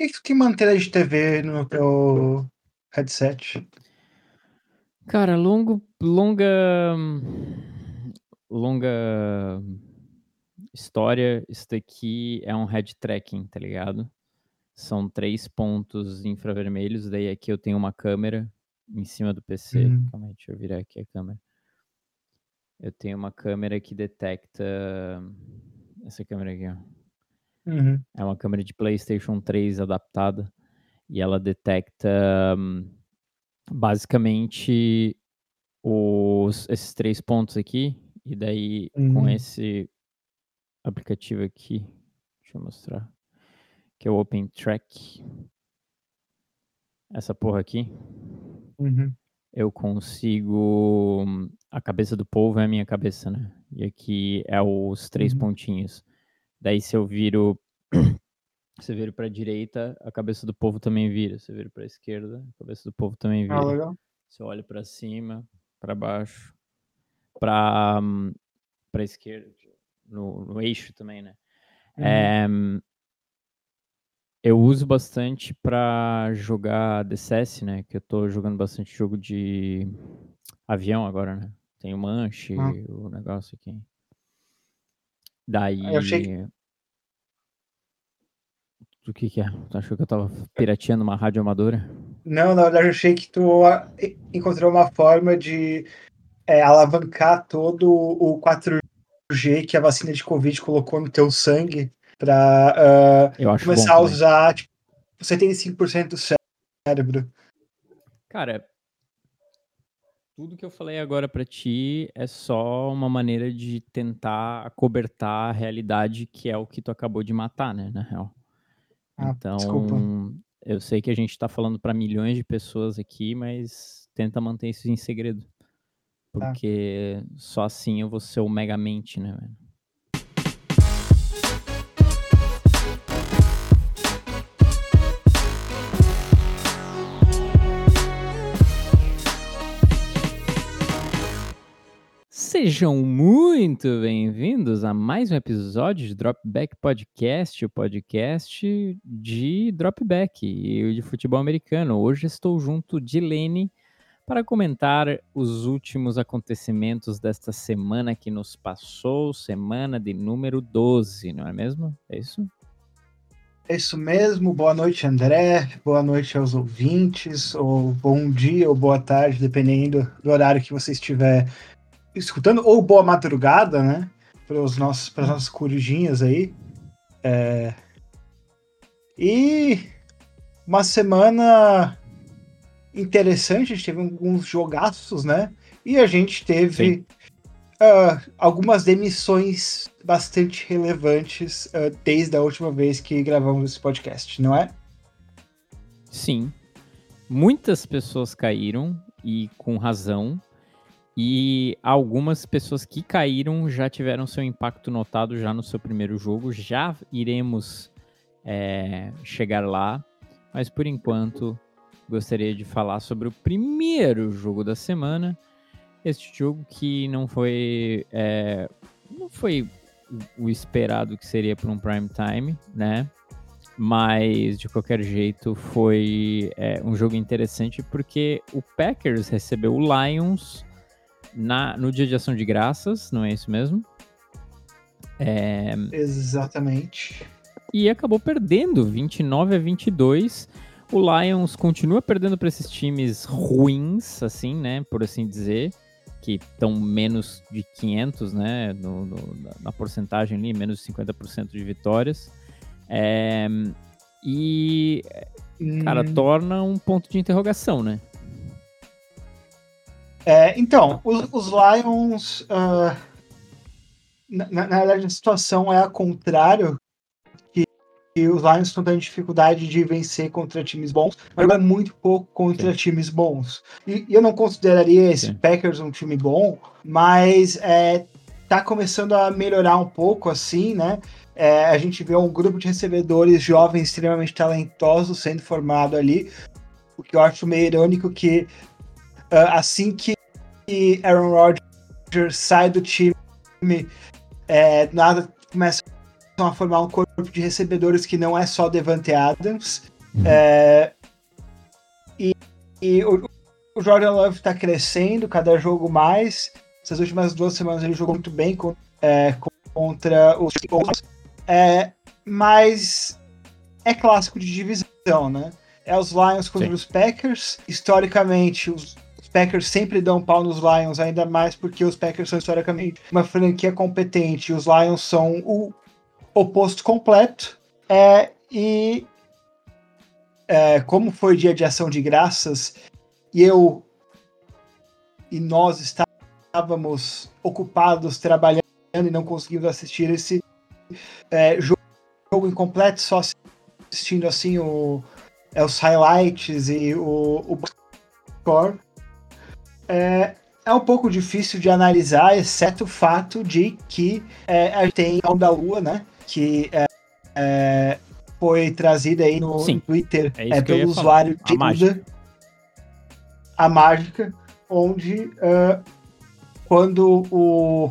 que, que tu tem manter de TV no teu headset? Cara, longo, longa, longa história. Isso daqui é um head tracking, tá ligado? São três pontos infravermelhos. Daí aqui eu tenho uma câmera em cima do PC. Hum. Calma aí, deixa eu virar aqui a câmera. Eu tenho uma câmera que detecta essa câmera aqui, ó. Uhum. É uma câmera de PlayStation 3 adaptada e ela detecta basicamente os, esses três pontos aqui. E daí, com Uhum. esse aplicativo aqui, deixa eu mostrar, que é o Open Track. Essa porra aqui, Uhum. eu consigo. A cabeça do povo é a minha cabeça, né? E aqui é os três Uhum. pontinhos. Daí, se eu viro. Se eu viro pra direita, a cabeça do povo também vira. Se eu viro pra esquerda, a cabeça do povo também Ah, vira. legal. Se eu olho pra cima, pra baixo, pra, hum, pra esquerda, no, no eixo também, né? Uhum. É, eu uso bastante pra jogar DCS, né? Que eu tô jogando bastante jogo de avião agora, né? Tem o Manche, Ah. o negócio aqui. Daí. Eu achei O que que é? Tu achou que eu tava pirateando uma rádio amadora? Não, na verdade, eu achei que tu ah, encontrou uma forma de é, alavancar todo o 4G que a vacina de Covid colocou no teu sangue para Eu acho começar bom a usar tipo, 75% do cérebro. Cara, tudo que eu falei agora pra ti é só uma maneira de tentar acobertar a realidade que é o que tu acabou de matar, né, na real. Ah, desculpa. Então, eu sei que a gente tá falando pra milhões de pessoas aqui, mas tenta manter isso em segredo. Tá. Porque só assim eu vou ser o megamente, né, velho? Sejam muito bem-vindos a mais um episódio de Dropback Podcast, o podcast de Dropback e de futebol americano. Hoje estou junto de Lene para comentar os últimos acontecimentos desta semana que nos passou, semana de número 12, não é mesmo? É isso? É isso mesmo. Boa noite, André. Boa noite aos ouvintes, ou bom dia ou boa tarde, dependendo do horário que você estiver escutando, ou boa madrugada, né? Para os nossos, para as nossas corujinhas aí. É... E uma semana interessante, a gente teve alguns jogaços, né? E a gente teve ah, algumas demissões bastante relevantes ah, desde a última vez que gravamos esse podcast, não é? Sim. Muitas pessoas caíram e com razão. E algumas pessoas que caíram já tiveram seu impacto notado já no seu primeiro jogo. Já iremos é, chegar lá. Mas por enquanto, gostaria de falar sobre o primeiro jogo da semana. Este jogo que não foi. é, não foi o- esperado que seria para um prime time, né? Mas de qualquer jeito foi é, um jogo interessante porque o Packers recebeu o Lions na, no dia de ação de graças, não é isso mesmo? É, Exatamente. e acabou perdendo 29 a 22. O Lions continua perdendo para esses times ruins, assim, né, por assim dizer, que estão menos de 500, né, no, no- na, porcentagem ali, menos de 50% de vitórias. É, e, cara, Hum, torna um ponto de interrogação, né? É, então, os, os Lions. ah, na, na- na verdade, a situação é a contrário. Que, que os Lions estão tendo dificuldade de vencer contra times bons, mas jogam muito pouco contra Sim. times bons. E, eu não consideraria esse Sim. Packers um time bom, mas é, tá começando a melhorar um pouco, assim, né? É, a gente vê um grupo de recebedores jovens extremamente talentosos sendo formado ali, o que eu acho meio irônico que assim que Aaron Rodgers sai do time, é, nada começa a formar um corpo de recebedores que não é só Devante Adams, Uhum. É, e, e o, o, Jordan Love está crescendo, cada jogo mais. Essas últimas duas semanas ele jogou muito bem com, é, contra os é, mas é clássico de divisão, né? É os Lions contra Sim. os Packers. Historicamente, os Packers sempre dão pau nos Lions, ainda mais porque os Packers são historicamente uma franquia competente. Os Lions são o oposto completo. É, e é, como foi dia de ação de graças, e eu e nós estávamos ocupados trabalhando e não conseguimos assistir esse é, jogo, jogo incompleto, só assistindo assim o, é, os highlights e o, o score é, é um pouco difícil de analisar, exceto o fato de que é, a gente tem a Onda Lua, né? Que é, é, foi trazida aí no, Sim, Twitter é, é pelo usuário de mágica. a mágica, onde uh, quando o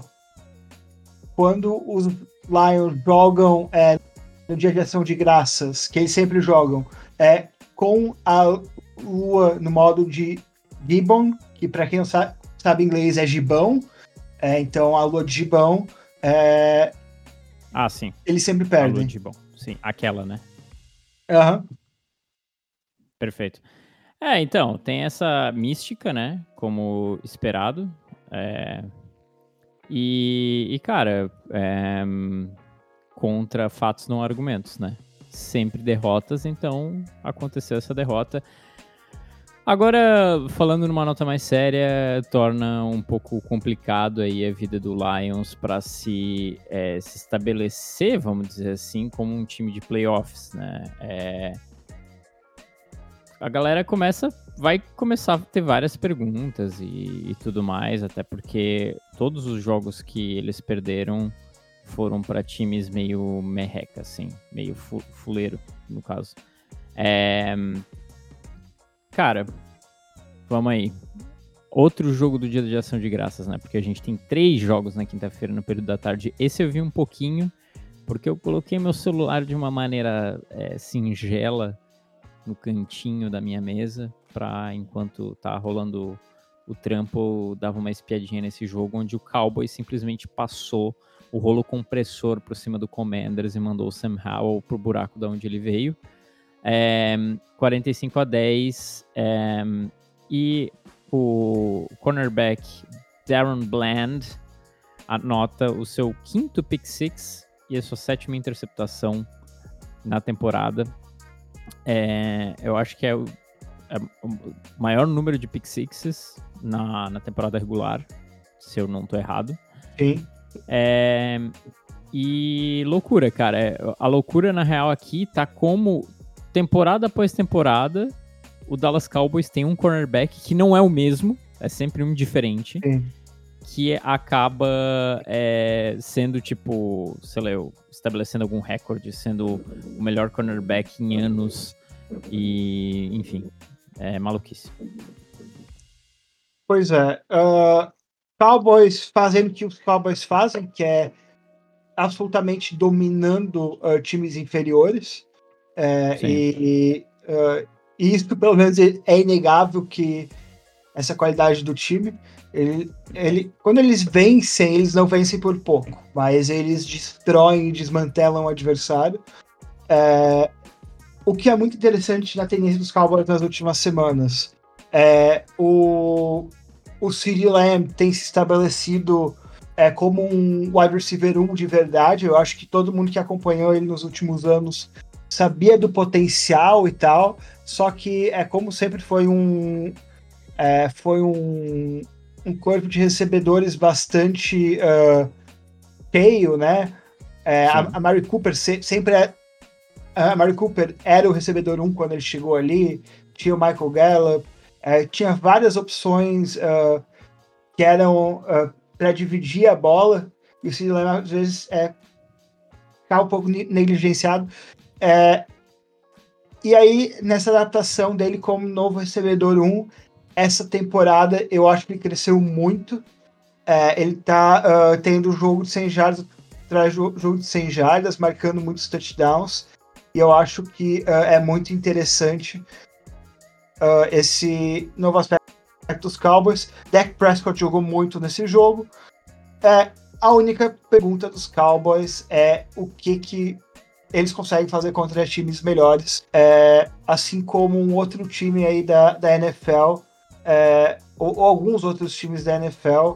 quando os Lions jogam é, no dia de ação de graças, que eles sempre jogam, é com a lua no modo de Gibbon, que para quem não sabe, sabe inglês é gibão, é, então a lua de gibão é... Ah, sim. Eles sempre perdem. A lua de gibão, sim. Aquela, né? Aham. Uhum. Perfeito. É, então, tem essa mística, né? Como esperado. É... E, e, cara, é... contra fatos não argumentos, né? Sempre derrotas, então aconteceu essa derrota. Agora, falando numa nota mais séria, torna um pouco complicado aí a vida do Lions para se, é, se estabelecer, vamos dizer assim, como um time de playoffs, né? É... A galera começa, vai começar a ter várias perguntas e, e tudo mais, até porque todos os jogos que eles perderam foram para times meio merreca, assim, meio fuleiro, no caso. É, Cara, vamos aí. Outro jogo do dia de ação de graças, né? Porque a gente tem três jogos na quinta-feira no período da tarde. Esse eu vi um pouquinho, porque eu coloquei meu celular de uma maneira é, singela no cantinho da minha mesa, pra enquanto tá rolando o trampo, dava uma espiadinha nesse jogo, onde o Cowboy simplesmente passou o rolo compressor por cima do Commanders e mandou o Sam Howell pro buraco da onde ele veio. É, 45 a 10. É, e o cornerback Darren Bland anota o seu quinto pick six e a sua sétima interceptação na temporada. É, eu acho que é o, é o, maior número de pick sixes na, na temporada regular, se eu não estou errado. Sim. É, e loucura, cara. É, a loucura, na real, aqui tá como temporada após temporada, o Dallas Cowboys tem um cornerback que não é o mesmo, é sempre um diferente. Sim. Que acaba é, sendo, tipo, sei lá, estabelecendo algum recorde, sendo o melhor cornerback em anos. E, enfim, é maluquice. Pois é. Uh, Cowboys fazendo o que os Cowboys fazem, que é absolutamente dominando uh, times inferiores. É, e, uh, isso, pelo menos, é inegável que essa qualidade do time. Ele, ele, quando eles vencem, eles não vencem por pouco, mas eles destroem e desmantelam o adversário. É, o que é muito interessante na tendência dos Cowboys nas últimas semanas. É, o, o CeeDee Lamb tem se estabelecido é, como um wide receiver 1 de verdade. Eu acho que todo mundo que acompanhou ele nos últimos anos sabia do potencial e tal, só que é como sempre foi um é, foi um, um corpo de recebedores bastante uh, cheio, né? É, a, a Mary Cooper se, sempre é, a Mary Cooper era o recebedor 1 quando ele chegou ali, tinha o Michael Gallup, é, tinha várias opções uh, que eram uh, para dividir a bola, e o Sid às vezes é ficar um pouco negligenciado. É, e aí, nessa adaptação dele como novo recebedor 1, essa temporada eu acho que ele cresceu muito. É, ele tá uh, tendo jogo de 100 jardas atrás jogo de 100 jardas, marcando muitos touchdowns. E eu acho que uh, é muito interessante uh, esse novo aspecto dos Cowboys. Dak Prescott jogou muito nesse jogo. É, a única pergunta dos Cowboys é o que, que eles conseguem fazer contra times melhores. É, assim como um outro time aí da, da NFL, é, ou, ou, alguns outros times da NFL.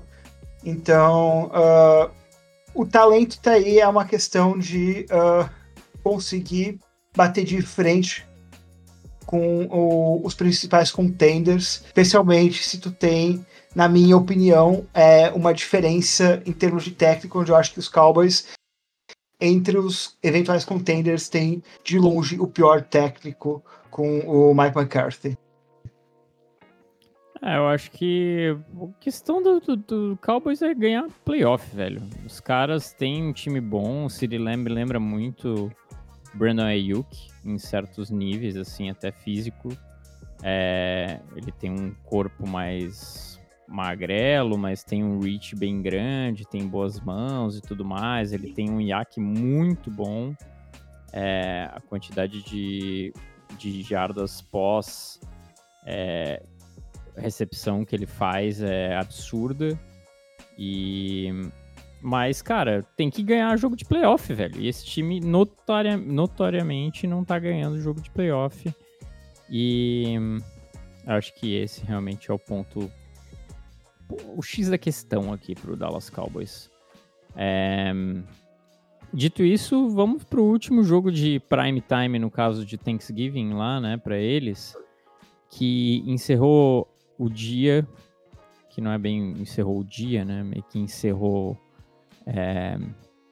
Então, uh, o talento tá aí, é uma questão de uh, conseguir bater de frente com o, os principais contenders, especialmente se tu tem, na minha opinião, é, uma diferença em termos de técnico, onde eu acho que os Cowboys, entre os eventuais contenders, têm de longe o pior técnico com o Mike McCarthy. É, eu acho que a questão do, do, do, Cowboys é ganhar playoff, velho. Os caras têm um time bom, o City lembra muito Brandon Ayuk em certos níveis, assim, até físico. É, ele tem um corpo mais magrelo, mas tem um reach bem grande, tem boas mãos e tudo mais. Ele tem um iac muito bom. É, a quantidade de, de jardas pós é, recepção que ele faz é absurda. E mas, cara, tem que ganhar jogo de playoff, velho. E esse time notoria, notoriamente não tá ganhando jogo de playoff. E acho que esse realmente é o ponto. O X da questão aqui pro Dallas Cowboys. É... Dito isso, vamos pro último jogo de prime time, no caso de Thanksgiving lá, né, para eles, que encerrou o dia, que não é bem encerrou o dia, né, meio que encerrou é,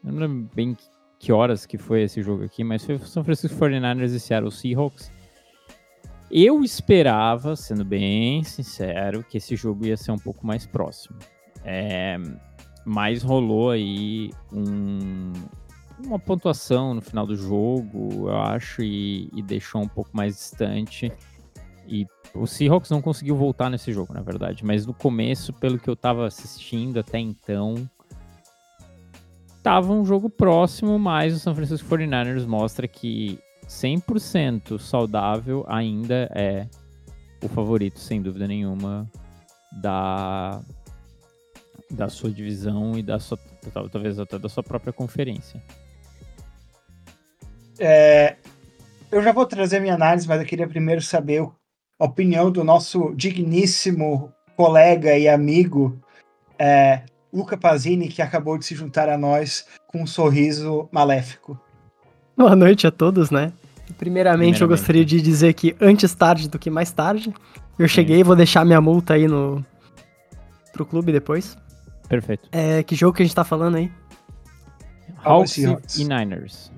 não lembro bem que horas que foi esse jogo aqui, mas foi São Francisco 49ers e Seattle Seahawks. Eu esperava, sendo bem sincero, que esse jogo ia ser um pouco mais próximo. É, mas rolou aí um, uma pontuação no final do jogo, eu acho, e, e, deixou um pouco mais distante. E o Seahawks não conseguiu voltar nesse jogo, na verdade. Mas no começo, pelo que eu estava assistindo até então, tava um jogo próximo, mas o São Francisco 49ers mostra que 100% saudável ainda é o favorito, sem dúvida nenhuma, da, da sua divisão e da sua, talvez até da sua própria conferência. É, eu já vou trazer minha análise, mas eu queria primeiro saber a opinião do nosso digníssimo colega e amigo é, Luca Pazini, que acabou de se juntar a nós com um sorriso maléfico. Boa noite a todos, né? Primeiramente, Primeiramente. eu gostaria de dizer que antes tarde do que mais tarde. Eu cheguei, e vou deixar minha multa aí no pro clube depois. Perfeito. É, que jogo que a gente tá falando aí? Hawks e Niners.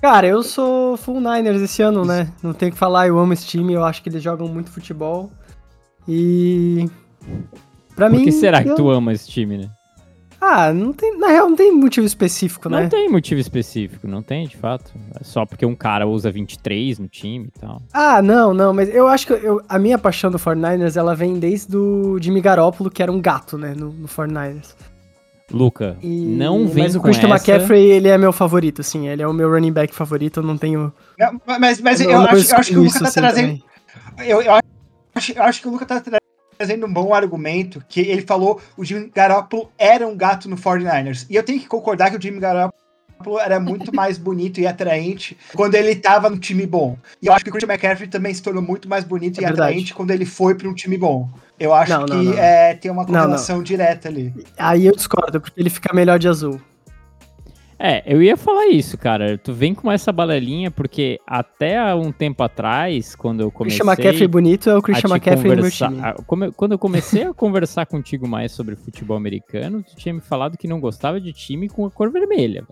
Cara, eu sou full Niners esse ano, né? Não tenho que falar, eu amo esse time, eu acho que eles jogam muito futebol. E Pra Por mim. Por que será eu... que tu ama esse time, né? Ah, não tem, na real, não tem motivo específico, né? Não tem motivo específico, não tem, de fato. É só porque um cara usa 23 no time e tal. Ah, não, não, mas eu acho que eu, a minha paixão do 49ers, ela vem desde o Jimmy Garoppolo, que era um gato, né, no, no 49ers. Luca, e... não vem Mas o Christian essa... McCaffrey, ele é meu favorito, assim, ele é o meu running back favorito, eu não tenho... Não, mas mas eu, eu, acho, eu acho que o Luca tá assim trazendo... Eu, eu, acho, eu acho que o Luca tá trazendo um bom argumento que ele falou o Jimmy Garoppolo era um gato no 49ers. E eu tenho que concordar que o Jimmy Garoppolo era muito mais bonito e atraente quando ele estava no time bom. E eu acho que o Christian McCaffrey também se tornou muito mais bonito é e verdade. atraente quando ele foi para um time bom. Eu acho não, que não. É, tem uma correlação direta ali. Aí eu discordo, porque ele fica melhor de azul. É, eu ia falar isso, cara. Tu vem com essa balelinha, porque até um tempo atrás, quando eu comecei. Christian McCaffrey bonito é o Christian McCaffrey no meu time. quando eu comecei a conversar contigo mais sobre futebol americano, tu tinha me falado que não gostava de time com a cor vermelha.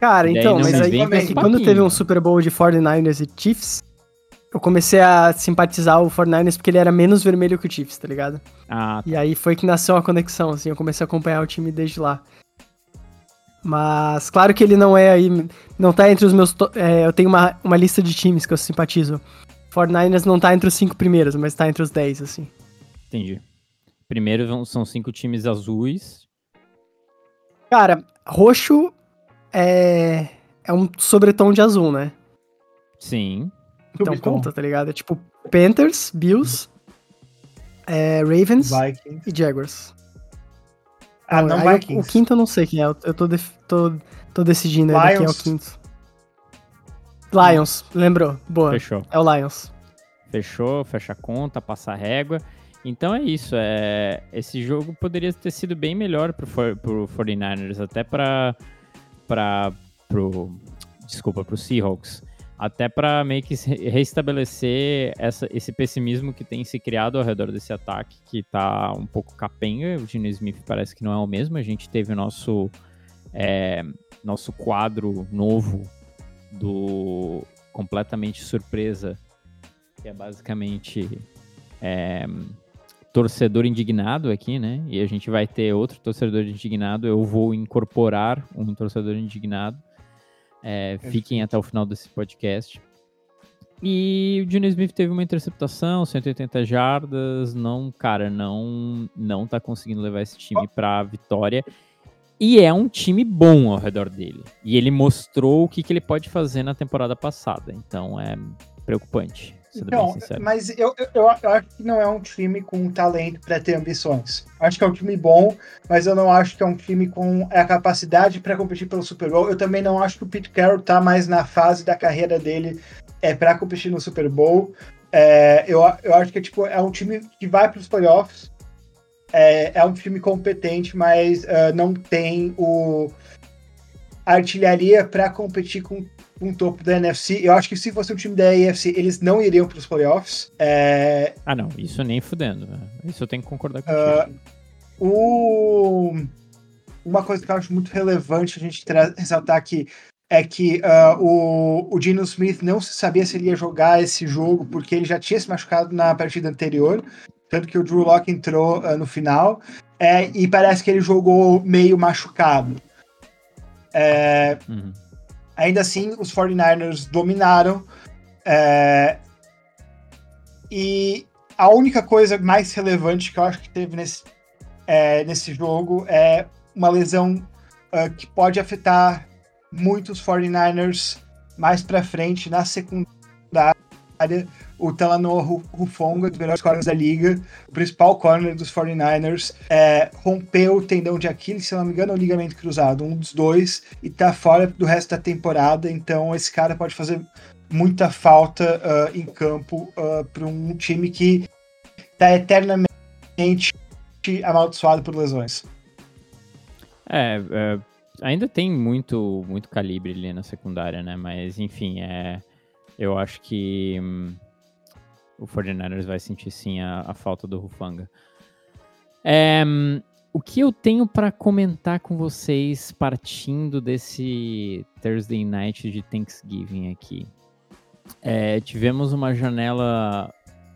Cara, então, mas aí é que quando teve um Super Bowl de 49ers e Chiefs, eu comecei a simpatizar o 49ers porque ele era menos vermelho que o Chiefs, tá ligado? Ah, tá. E aí foi que nasceu a conexão, assim, eu comecei a acompanhar o time desde lá. Mas claro que ele não é aí. Não tá entre os meus. É, eu tenho uma, uma lista de times que eu simpatizo. 49ers não tá entre os cinco primeiros, mas tá entre os 10, assim. Entendi. Primeiro são cinco times azuis. Cara, roxo é. É um sobretom de azul, né? Sim. Então conta, tá ligado? É tipo Panthers, Bills, é, Ravens Vikings. e Jaguars. Ah, não. O, o, quinto eu não sei quem é. Eu tô, tô, tô decidindo ainda quem é o quinto. Lions, lembrou? Boa. Fechou. É o Lions. Fechou, fecha a conta, passa a régua. Então é isso. É, esse jogo poderia ter sido bem melhor pro, pro 49ers, até para para pro desculpa, pro Seahawks. Até para meio que restabelecer essa, esse pessimismo que tem se criado ao redor desse ataque, que tá um pouco capenga. O Gene Smith parece que não é o mesmo. A gente teve o nosso, é, nosso quadro novo do completamente surpresa, que é basicamente é, torcedor indignado aqui, né? E a gente vai ter outro torcedor indignado. Eu vou incorporar um torcedor indignado. É, fiquem até o final desse podcast. E o Junior Smith teve uma interceptação, 180 jardas, não, cara, não não tá conseguindo levar esse time para vitória. E é um time bom ao redor dele. E ele mostrou o que, que ele pode fazer na temporada passada. Então é preocupante. Então, mas eu, eu, eu, acho que não é um time com talento para ter ambições. Acho que é um time bom, mas eu não acho que é um time com a capacidade para competir pelo Super Bowl. Eu também não acho que o Pete Carroll tá mais na fase da carreira dele é, para competir no Super Bowl. É, eu, eu acho que tipo, é um time que vai para os playoffs, é, é um time competente, mas uh, não tem o artilharia para competir com um topo da NFC. Eu acho que se fosse um time da AFC, eles não iriam para os playoffs. É... Ah, não, isso nem fudendo. Isso eu tenho que concordar contigo. Uh, o... Uma coisa que eu acho muito relevante a gente ressaltar aqui é que uh, o, o Geno Smith não se sabia se ele ia jogar esse jogo, porque ele já tinha se machucado na partida anterior tanto que o Drew Locke entrou uh, no final, é, e parece que ele jogou meio machucado. É, uhum. Ainda assim, os 49ers dominaram, é, e a única coisa mais relevante que eu acho que teve nesse, é, nesse jogo é uma lesão uh, que pode afetar muitos 49ers mais para frente na secundária o Talanoa Rufonga, dos melhores corners da liga, o principal corner dos 49ers, é, rompeu o tendão de Aquiles, se não me engano, é o ligamento cruzado, um dos dois, e tá fora do resto da temporada, então esse cara pode fazer muita falta uh, em campo uh, ah, para um time que tá eternamente amaldiçoado por lesões. É, é, ainda tem muito, muito calibre ali na secundária, né? Mas, enfim, é, eu acho que hum, o 49ers vai sentir sim a, a falta do Rufanga. É, o que eu tenho para comentar com vocês partindo desse Thursday Night de Thanksgiving aqui? É, tivemos uma janela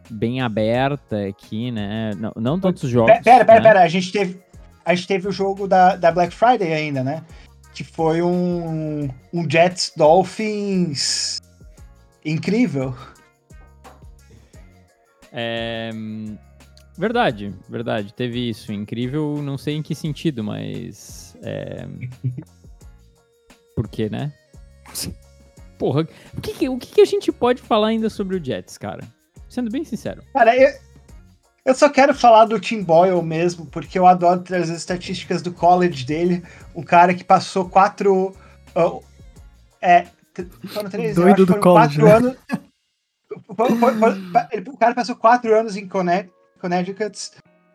bem aberta aqui, né? Não, não tantos jogos. Pera, pera, né? pera, a gente teve, a gente teve o jogo da, da Black Friday ainda, né? Que foi um, um Jets Dolphins incrível. É... Verdade, verdade. Teve isso. Incrível, não sei em que sentido, mas. É... Por quê, né? Porra, o que, o que a gente pode falar ainda sobre o Jets, cara? Sendo bem sincero. Cara, eu, eu só quero falar do Tim Boyle mesmo, porque eu adoro trazer as estatísticas do college dele. Um cara que passou quatro. Uh, é, foram três, Doido do college, quatro né? anos. o cara passou quatro anos em Connecticut.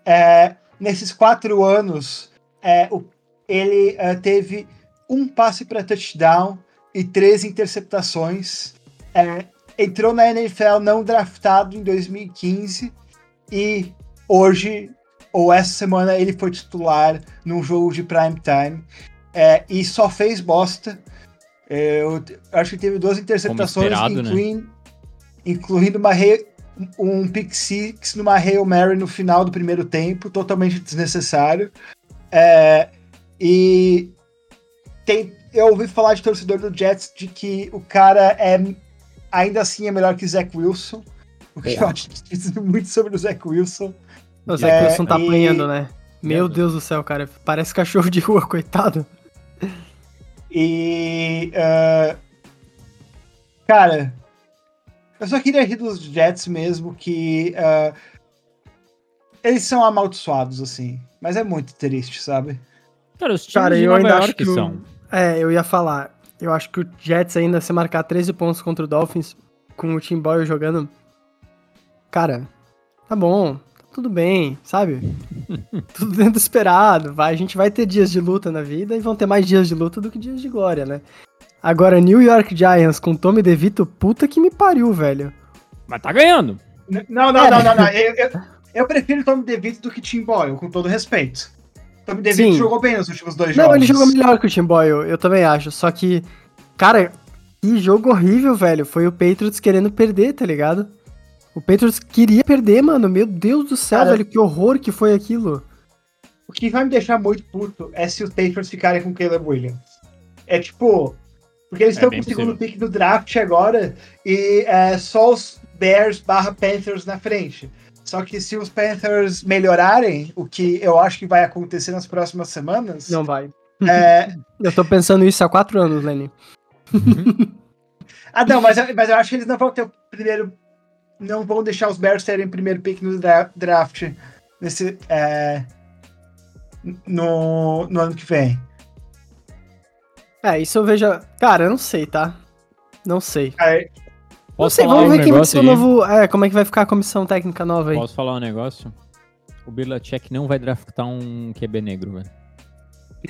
É, nesses quatro anos, é, o, ele é, teve um passe para touchdown e três interceptações. É, entrou na NFL não draftado em 2015 e hoje, ou essa semana, ele foi titular num jogo de prime time é, e só fez bosta. Eu acho que teve duas interceptações, esperado, né? incluindo, né? Incluindo uma re... um pick six numa Hail Mary no final do primeiro tempo, totalmente desnecessário. É, e tem, eu ouvi falar de torcedor do Jets de que o cara é ainda assim é melhor que Zach Wilson. O que é. eu acho que diz muito sobre o Zach Wilson. O Zach é, Wilson tá e... apanhando, né? Meu Deus do céu, cara. Parece cachorro de rua, coitado. E. Uh, cara, eu só queria rir dos Jets mesmo, que uh, eles são amaldiçoados, assim. Mas é muito triste, sabe? Cara, os times Cara, de eu Nova ainda York acho que são. O... É, eu ia falar. Eu acho que o Jets ainda se marcar 13 pontos contra o Dolphins com o Tim Boyle jogando. Cara, tá bom, tá tudo bem, sabe? tudo dentro do esperado. Vai, a gente vai ter dias de luta na vida e vão ter mais dias de luta do que dias de glória, né? Agora, New York Giants com Tommy DeVito, puta que me pariu, velho. Mas tá ganhando. Não, não, é. não, não, não. Eu, eu, eu prefiro Tommy DeVito do que Tim Boyle, com todo respeito. Tommy DeVito Sim. jogou bem nos últimos dois não, jogos. Não, ele jogou melhor que o Tim Boyle, eu também acho. Só que, cara, que jogo horrível, velho. Foi o Patriots querendo perder, tá ligado? O Patriots queria perder, mano. Meu Deus do céu, cara, velho. Que horror que foi aquilo. O que vai me deixar muito puto é se os Patriots ficarem com o Caleb Williams. É tipo, porque eles é estão com o segundo pick do draft agora e é só os Bears barra Panthers na frente. Só que se os Panthers melhorarem, o que eu acho que vai acontecer nas próximas semanas. Não vai. É... eu tô pensando isso há quatro anos, Lenny. ah, não, mas, mas eu acho que eles não vão ter o primeiro. Não vão deixar os Bears terem o primeiro pick no draft nesse, é, no, no ano que vem. É, isso eu vejo. Cara, eu não sei, tá? Não sei. É. Não sei, vamos ver um quem vai ser o novo. É, como é que vai ficar a comissão técnica nova aí. Posso falar um negócio? O Bilacek não vai draftar um QB negro, velho.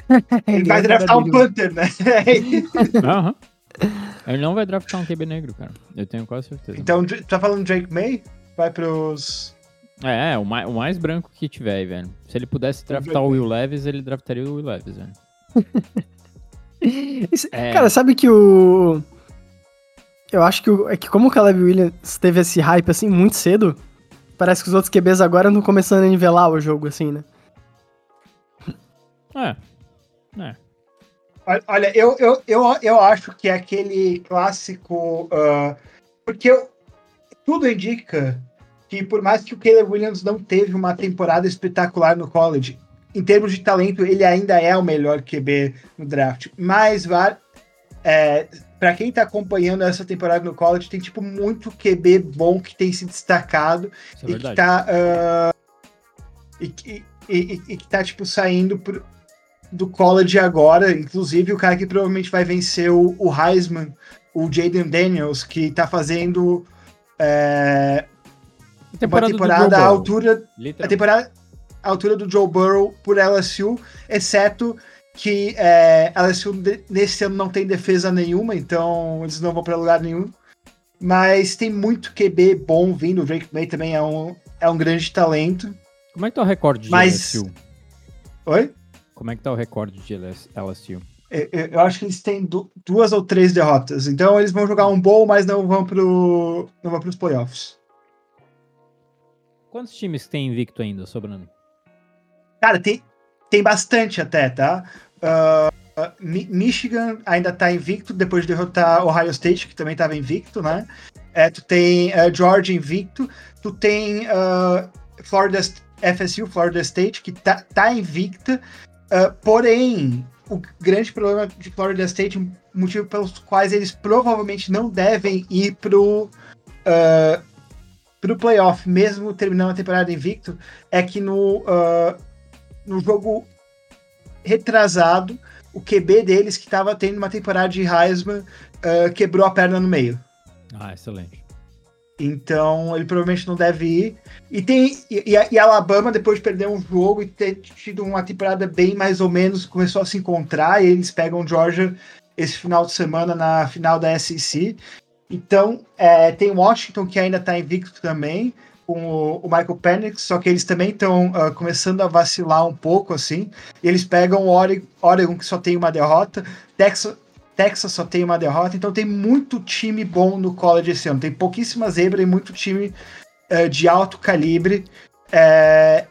Ele vai draftar um Panther, né? Aham. Ele não vai draftar um QB negro, cara. Eu tenho quase certeza. Então, tá falando Drake May? Vai pros. É, o mais, o mais branco que tiver aí, velho. Se ele pudesse draftar o Will Levis, ele draftaria o Will Levis, velho. é. Cara, sabe que o. Eu acho que, o... é que como o Caleb Williams teve esse hype assim muito cedo, parece que os outros QBs agora estão começando a nivelar o jogo, assim, né? É. É. Olha, eu, eu, eu, eu acho que é aquele clássico. Uh, porque eu, tudo indica que, por mais que o Caleb Williams não teve uma temporada espetacular no college, em termos de talento, ele ainda é o melhor QB no draft. Mas, é, para quem tá acompanhando essa temporada no college, tem tipo muito QB bom que tem se destacado é e que tá. Uh, e, e, e, e, que tá, tipo, saindo pro, do college agora. Inclusive, o cara que provavelmente vai vencer o, o Heisman, o Jaden Daniels, que tá fazendo. É, temporada uma temporada à altura. A temporada a altura do Joe Burrow por LSU, exceto que é, LSU nesse ano não tem defesa nenhuma, então eles não vão para lugar nenhum. Mas tem muito QB bom vindo. O Drake May também é um, é um grande talento. Como é que tá o recorde de Mas... LSU? Oi? Como é que tá o recorde de LSU? Eu, eu acho que eles têm duas ou três derrotas. Então eles vão jogar um bowl, mas não vão pro não vão pros playoffs. Quantos times tem invicto ainda sobrando? Cara, tem, tem bastante até, tá? Uh, Michigan ainda tá invicto depois de derrotar Ohio State, que também estava invicto, né? É, tu tem uh, Georgia invicto, tu tem uh, Florida FSU, Florida State, que tá, tá invicta, uh, porém, o grande problema de Florida State, motivo pelos quais eles provavelmente não devem ir pro, uh, pro playoff, mesmo terminando a temporada invicto, é que no, uh, no jogo retrasado, o QB deles, que estava tendo uma temporada de Heisman, uh, quebrou a perna no meio. Ah, excelente. Então, ele provavelmente não deve ir. E tem e, e, Alabama, depois de perder um jogo e ter tido uma temporada bem mais ou menos, começou a se encontrar, e eles pegam Georgia esse final de semana na final da SEC. Então, é, tem Washington, que ainda está invicto também com o, Michael Penix, só que eles também estão uh, ah, começando a vacilar um pouco, assim. eles pegam Oregon, Oregon, que só tem uma derrota, Texas, Texas só tem uma derrota, então tem muito time bom no college esse ano. Tem pouquíssima zebra e muito time uh, de alto calibre. Uh,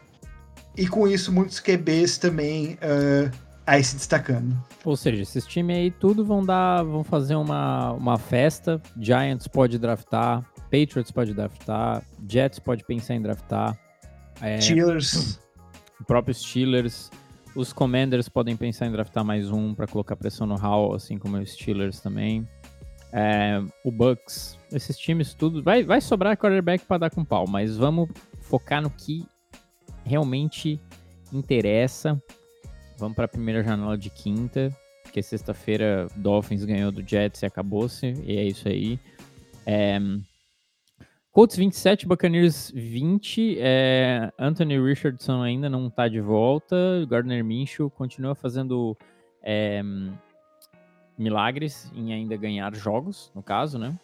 e com isso, muitos QBs também uh, aí se destacando. Ou seja, esses times aí tudo vão dar, vão fazer uma, uma festa. Giants pode draftar, Patriots pode draftar, Jets pode pensar em draftar. É, Steelers. O próprio Steelers. Os Commanders podem pensar em draftar mais um para colocar pressão no Hall, assim como os Steelers também. É, o Bucks, esses times tudo. Vai, vai sobrar quarterback para dar com pau, mas vamos focar no que realmente interessa. Vamos para a primeira janela de quinta, porque sexta-feira Dolphins ganhou do Jets e acabou-se, e é isso aí. É, Colts 27, Buccaneers 20. É, Anthony Richardson ainda não está de volta. Gardner Minshew continua fazendo é, milagres em ainda ganhar jogos, no caso, né?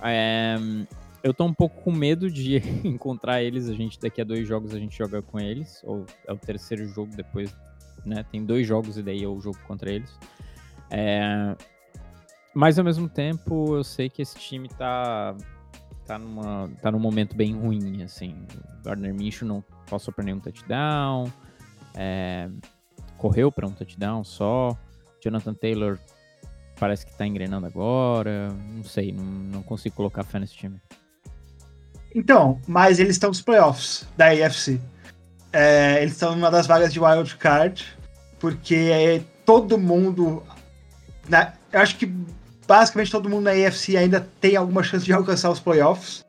É, eu tô um pouco com medo de encontrar eles. A gente daqui a dois jogos a gente joga com eles, ou é o terceiro jogo depois, né? Tem dois jogos e daí é o jogo contra eles. É, mas ao mesmo tempo, eu sei que esse time tá tá numa tá num momento bem ruim, assim. O Gardner Minshew não passou por nenhum touchdown, é, correu para um touchdown só. Jonathan Taylor parece que tá engrenando agora. Não sei, não, não consigo colocar fé nesse time. Então, mas eles estão nos playoffs da AFC. É, eles estão numa das vagas de wild card, porque é, todo mundo. Né, eu acho que basicamente todo mundo na AFC ainda tem alguma chance de alcançar os playoffs.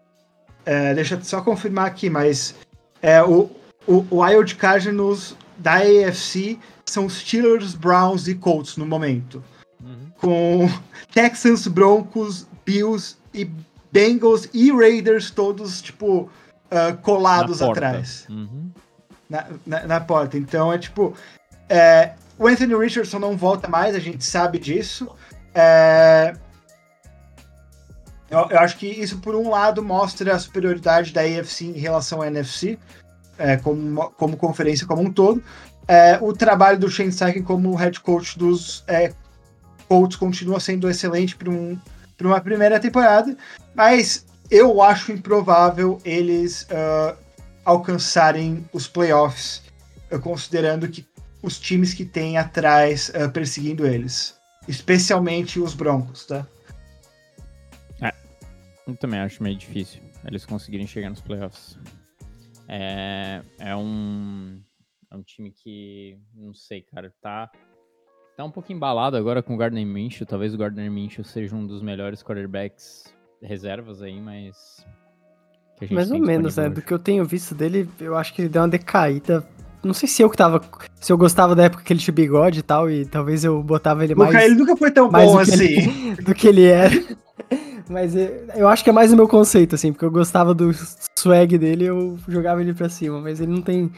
É, deixa eu só confirmar aqui, mas é, o, o, o wild card nos, da AFC são Steelers, Browns e Colts no momento com Texans, Broncos, Bills e Bengals e Raiders todos, tipo, uh, colados atrás. Uhum. Na, na, na, porta. Então é tipo. É, o Anthony Richardson não volta mais, a gente sabe disso. É, eu, eu, acho que isso, por um lado, mostra a superioridade da AFC em relação à NFC, é, como, como conferência como um todo. É, o trabalho do Shane Steichen como head coach dos é, Colts continua sendo excelente para um, uma primeira temporada, mas eu acho improvável eles uh, alcançarem os playoffs, uh, considerando que os times que tem atrás uh, perseguindo eles, especialmente os Broncos, tá? É, eu também acho meio difícil eles conseguirem chegar nos playoffs. É, é um, é um time que, não sei, cara, tá Tá um pouco embalado agora com o Gardner Minshew. Talvez o Gardner Minshew seja um dos melhores quarterbacks reservas aí, mas. Mais ou menos, né? Do que eu tenho visto dele, eu acho que ele deu uma decaída. Não sei se eu que tava. Se eu gostava da época que ele tinha bigode e tal, e talvez eu botava ele mais. ele nunca foi tão bom do assim. Ele, do que ele era. Mas eu acho que é mais o meu conceito, assim, porque eu gostava do swag dele eu jogava ele pra cima, mas ele não tem.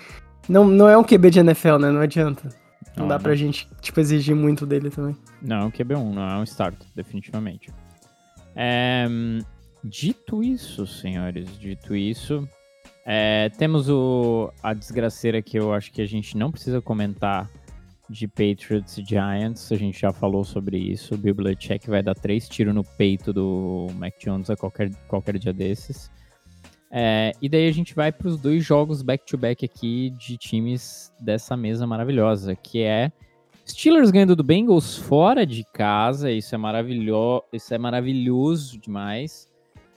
Não, não é um QB de NFL, né? Não adianta. Não, não dá não. pra gente, tipo, exigir muito dele também. Não, é um QB1, não é um start, definitivamente. É, dito isso, senhores, dito isso, é, temos o, a desgraceira que eu acho que a gente não precisa comentar de Patriots e Giants, a gente já falou sobre isso. O Bill Belichick vai dar três tiros no peito do Mac Jones a qualquer, qualquer dia desses. É, e daí a gente vai para os dois jogos back-to-back -back aqui de times dessa mesa maravilhosa, que é Steelers ganhando do Bengals fora de casa, isso é, maravilhoso, isso é maravilhoso demais.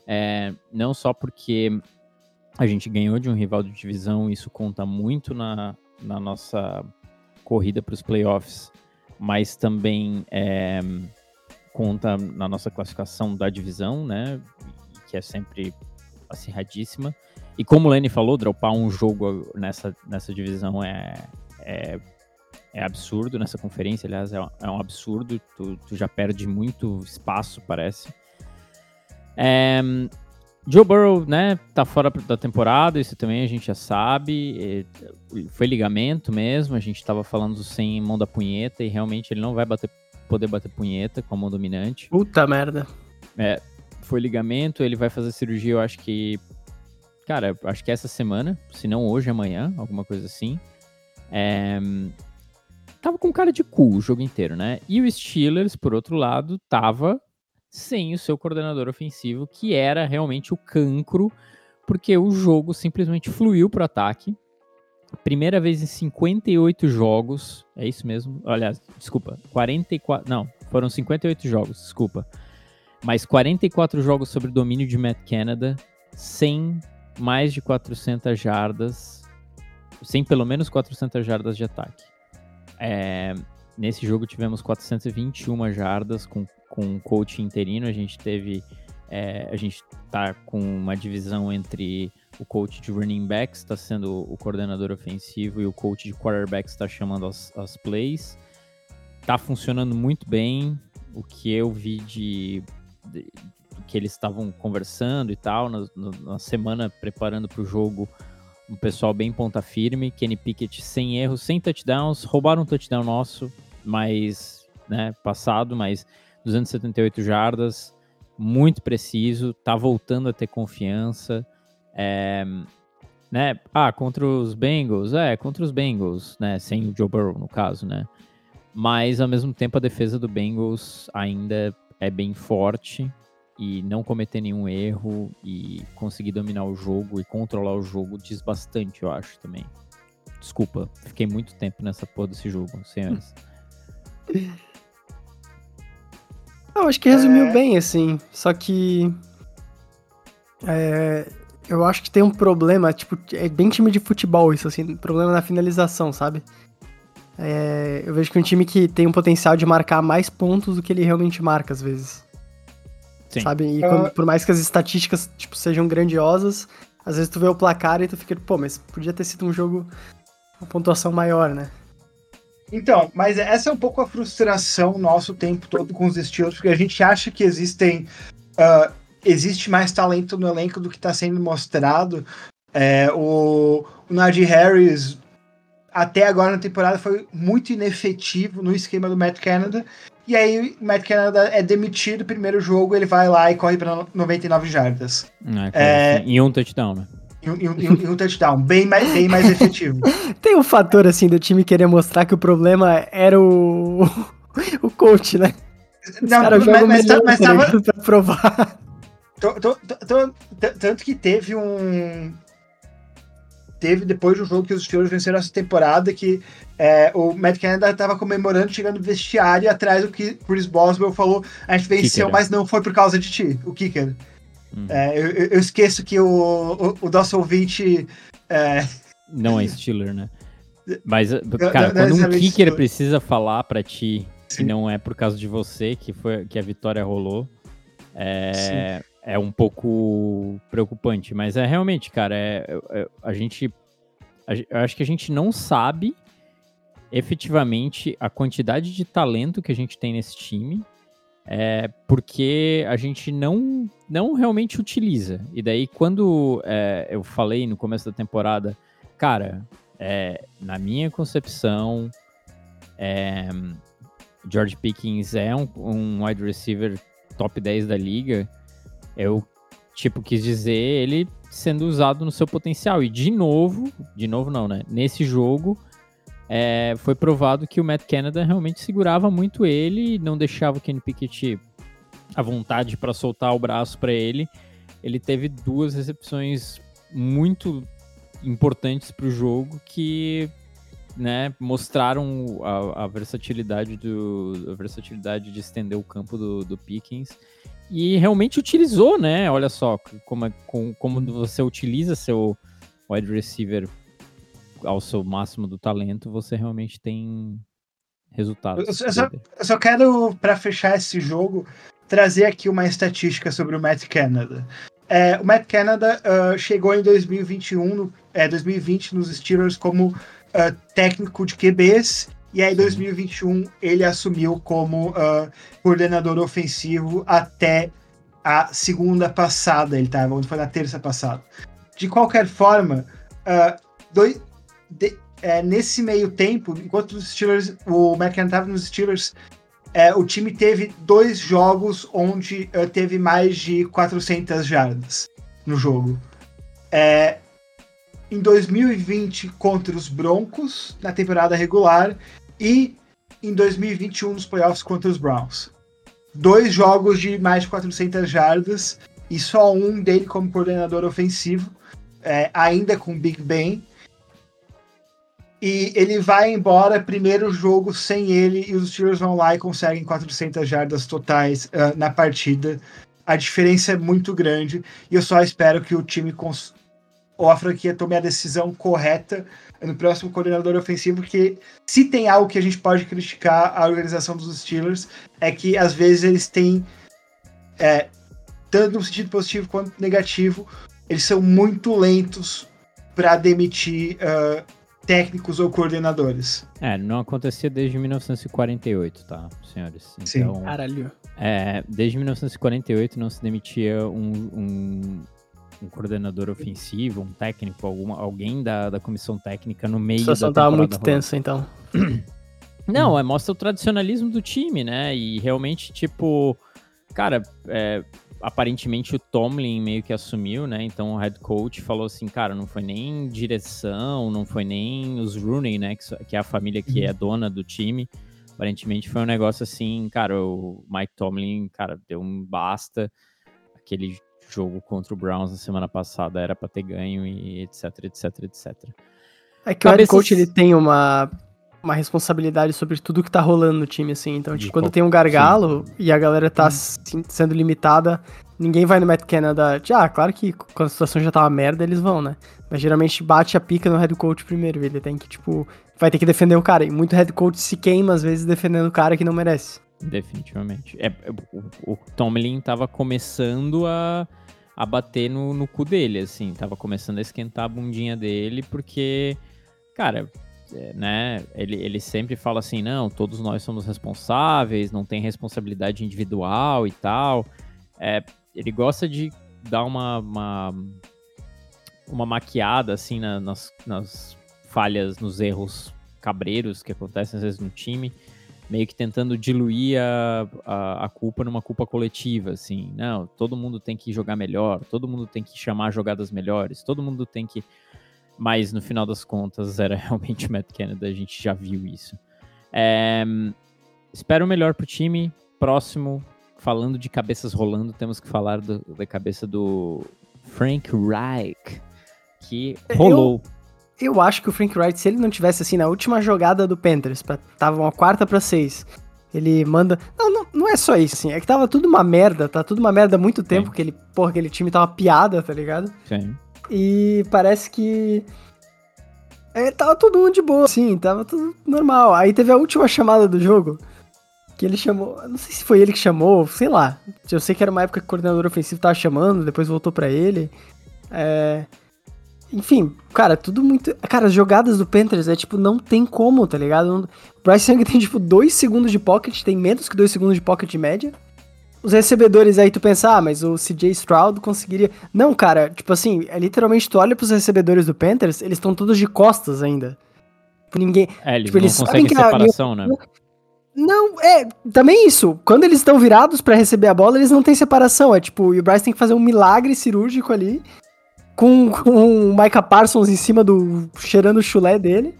É, não só porque a gente ganhou de um rival de divisão, isso conta muito na, na nossa corrida para os playoffs, mas também é, conta na nossa classificação da divisão, né? Que é sempre acirradíssima. E como o Lenny falou, dropar um jogo nessa, nessa divisão é, é, é absurdo, nessa conferência, aliás, é, é um absurdo. Tu, tu, já perde muito espaço, parece. É, Joe Burrow, né, tá fora da temporada, isso também a gente já sabe. Foi ligamento mesmo, a gente tava falando sem mão da punheta e realmente ele não vai bater, poder bater punheta com a mão dominante. Puta merda. É, foi ligamento, ele vai fazer cirurgia, eu acho que. Cara, acho que essa semana, se não hoje, amanhã, alguma coisa assim. É, tava com cara de cu o jogo inteiro, né? E o Steelers, por outro lado, tava sem o seu coordenador ofensivo, que era realmente o cancro, porque o jogo simplesmente fluiu pro ataque. Primeira vez em 58 jogos, é isso mesmo? Aliás, desculpa, 44, não, foram 58 jogos, desculpa mais 44 jogos sobre domínio de Matt Canada, sem mais de 400 jardas, sem pelo menos 400 jardas de ataque. É, nesse jogo tivemos 421 jardas com, com um coach interino. A gente teve. É, a gente tá com uma divisão entre o coach de running backs, está sendo o coordenador ofensivo, e o coach de quarterbacks está chamando as, as plays. Tá funcionando muito bem. O que eu vi de, de que eles estavam conversando e tal, na, na semana preparando para o jogo, um pessoal bem ponta firme, Kenny Pickett sem erros, sem touchdowns, roubaram um touchdown nosso, mas, né, passado, mas 278 jardas, muito preciso, tá voltando a ter confiança, é, né, ah, contra os Bengals, é, contra os Bengals, né, sem o Joe Burrow no caso, né, mas ao mesmo tempo a defesa do Bengals ainda é bem forte, e não cometer nenhum erro e conseguir dominar o jogo e controlar o jogo diz bastante, eu acho também. Desculpa, fiquei muito tempo nessa porra desse jogo, senhores. Eu acho que resumiu é... bem, assim. Só que. É, eu acho que tem um problema, tipo, é bem time de futebol isso, assim, problema na finalização, sabe? É, eu vejo que um time que tem um potencial de marcar mais pontos do que ele realmente marca, às vezes. Sim. Sabe? E quando, por mais que as estatísticas, tipo, sejam grandiosas, às vezes tu vê o placar e tu fica, pô, mas podia ter sido um jogo uma pontuação maior, né? Então, mas essa é um pouco a frustração nosso o tempo todo com os estilos, porque a gente acha que existem. Uh, existe mais talento no elenco do que está sendo mostrado. É, o, o Najee Harris, até agora na temporada, foi muito inefetivo no esquema do Matt Canada. E aí, o Matt Canada é demitido, primeiro jogo, ele vai lá e corre para 99 jardas. É, é, em um touchdown, né? Em, um touchdown, bem mais, bem mais efetivo. Tem um fator, assim, do time querer mostrar que o problema era o, o coach, né? Os Não, mas, mas, tá, mas tava... Pra provar. Tô, tô, tô, tanto que teve um, teve depois do jogo que os Steelers venceram essa temporada, que é, o Matt Canada estava comemorando, chegando no vestiário, atrás do que Chris Boswell falou, a gente venceu, mas não foi por causa de ti, o kicker. Uhum. É, eu, eu, esqueço que o, o, o nosso ouvinte... É... Não é Steeler, né? Mas, cara, não, não quando um kicker precisa falar para ti Sim. que não é por causa de você que, foi, que a vitória rolou, é... Sim é um pouco preocupante. Mas é realmente, cara, é, é a gente. A, eu acho que a gente não sabe efetivamente a quantidade de talento que a gente tem nesse time. É porque a gente não, não realmente utiliza. E daí, quando é, eu falei no começo da temporada, cara, é, na minha concepção, é, George Pickens é um, um wide receiver top 10 da liga. Eu, tipo, quis dizer ele sendo usado no seu potencial. E de novo, de novo não, né? Nesse jogo, é, foi provado que o Matt Canada realmente segurava muito ele, não deixava o Kenny Pickett à vontade para soltar o braço para ele. Ele teve duas recepções muito importantes para o jogo que né, mostraram a, a, versatilidade do a versatilidade de estender o campo do, do Pickens e realmente utilizou, né? Olha só como, é, como, como você utiliza seu wide receiver ao seu máximo do talento, você realmente tem resultados. Eu, só, eu só, quero, para fechar esse jogo, trazer aqui uma estatística sobre o Matt Canada. É, o Matt Canada uh, chegou em 2021, no, é, 2020 nos Steelers como uh, técnico de QBs e aí, em 2021, ele assumiu como uh, coordenador ofensivo até a segunda passada. Ele estava, onde foi na terça passada. De qualquer forma, uh, dois, de, é, nesse meio tempo, enquanto os Steelers, o McCann estava nos Steelers, é, o time teve dois jogos onde uh, teve mais de 400 jardas no jogo. É, em 2020 contra os Broncos, na temporada regular, e em 2021 nos playoffs contra os Browns. Dois jogos de mais de 400 jardas e só um dele como coordenador ofensivo, é, ainda com Big Ben. E ele vai embora, primeiro jogo sem ele, e os Steelers vão lá e conseguem 400 jardas totais uh, na partida. A diferença é muito grande e eu só espero que o time ou a franquia tome a decisão correta no próximo coordenador ofensivo, porque se tem algo que a gente pode criticar a organização dos Steelers é que às vezes eles têm, é, tanto no sentido positivo quanto negativo, eles são muito lentos para demitir uh, técnicos ou coordenadores. É, não acontecia desde 1948, tá, senhores? Então, Sim. Caralho. É, desde 1948 não se demitia um, um, um, coordenador ofensivo, um técnico, algum, alguém da, da comissão técnica no meio da temporada. tava muito tensa, então. Não, é, mostra o tradicionalismo do time, né? E realmente, tipo, cara, é, aparentemente o Tomlin meio que assumiu, né? Então o head coach falou assim, cara, não foi nem direção, não foi nem os Rooney, né? Que, é a família que é uhum. dona do time. Aparentemente foi um negócio assim, cara, o Mike Tomlin, cara, deu um basta. Aquele jogo contra o Browns na semana passada era para ter ganho e etc, etc, etc. É que Cabeças... o head coach ele tem uma uma responsabilidade sobre tudo que tá rolando no time, assim. Então, tipo, quando tem um gargalo Sim. e a galera tá hum. sendo limitada, ninguém vai no Matt Canada. Ah, claro que quando a situação já tá uma merda, eles vão, né? Mas geralmente bate a pica no head coach primeiro. Ele tem que, tipo, vai ter que defender o cara. E muito head coach se queima, às vezes, defendendo o cara que não merece. Definitivamente. É, o, o Tomlin tava começando a, a bater no, no cu dele, assim. Tava começando a esquentar a bundinha dele, porque, cara, é, né? Ele, ele sempre fala assim, não, todos nós somos responsáveis, não tem responsabilidade individual e tal. É, ele gosta de dar uma, uma, uma maquiada, assim, na, nas, nas falhas, nos erros cabreiros que acontecem às vezes no time, meio que tentando diluir a, a, a, culpa numa culpa coletiva, assim. Não, todo mundo tem que jogar melhor, todo mundo tem que chamar jogadas melhores, todo mundo tem que mas no final das contas era realmente o Matt Canada, a gente já viu isso. É, espero o melhor pro time. Próximo, falando de cabeças rolando, temos que falar do, da cabeça do Frank Reich, que rolou. Eu, eu, acho que o Frank Reich, se ele não tivesse assim na última jogada do Panthers, pra, tava uma quarta para seis, ele manda. Não, não, não é só isso, assim. É que tava tudo uma merda, tá tudo uma merda há muito tempo, Sim. que ele, porra, aquele time tava piada, tá ligado? Sim. E parece que. É, tava todo mundo de boa, sim, tava tudo normal. Aí teve a última chamada do jogo, que ele chamou. Não sei se foi ele que chamou, sei lá. Eu sei que era uma época que o coordenador ofensivo tava chamando, depois voltou para ele. É. Enfim, cara, tudo muito. Cara, as jogadas do Panthers é tipo, não tem como, tá ligado? O Bryce Young tem tipo 2 segundos de pocket, tem menos que 2 segundos de pocket de média os recebedores aí tu pensar, ah, mas o CJ Stroud conseguiria. Não, cara, tipo assim, é literalmente tu olha pros recebedores do Panthers, eles estão todos de costas ainda. Tipo, ninguém. É, eles tipo, não eles conseguem separação, a... né? Não, é, também isso. Quando eles estão virados para receber a bola, eles não têm separação. É tipo, e o Bryce tem que fazer um milagre cirúrgico ali, com, com o Micah Parsons em cima do. cheirando o chulé dele.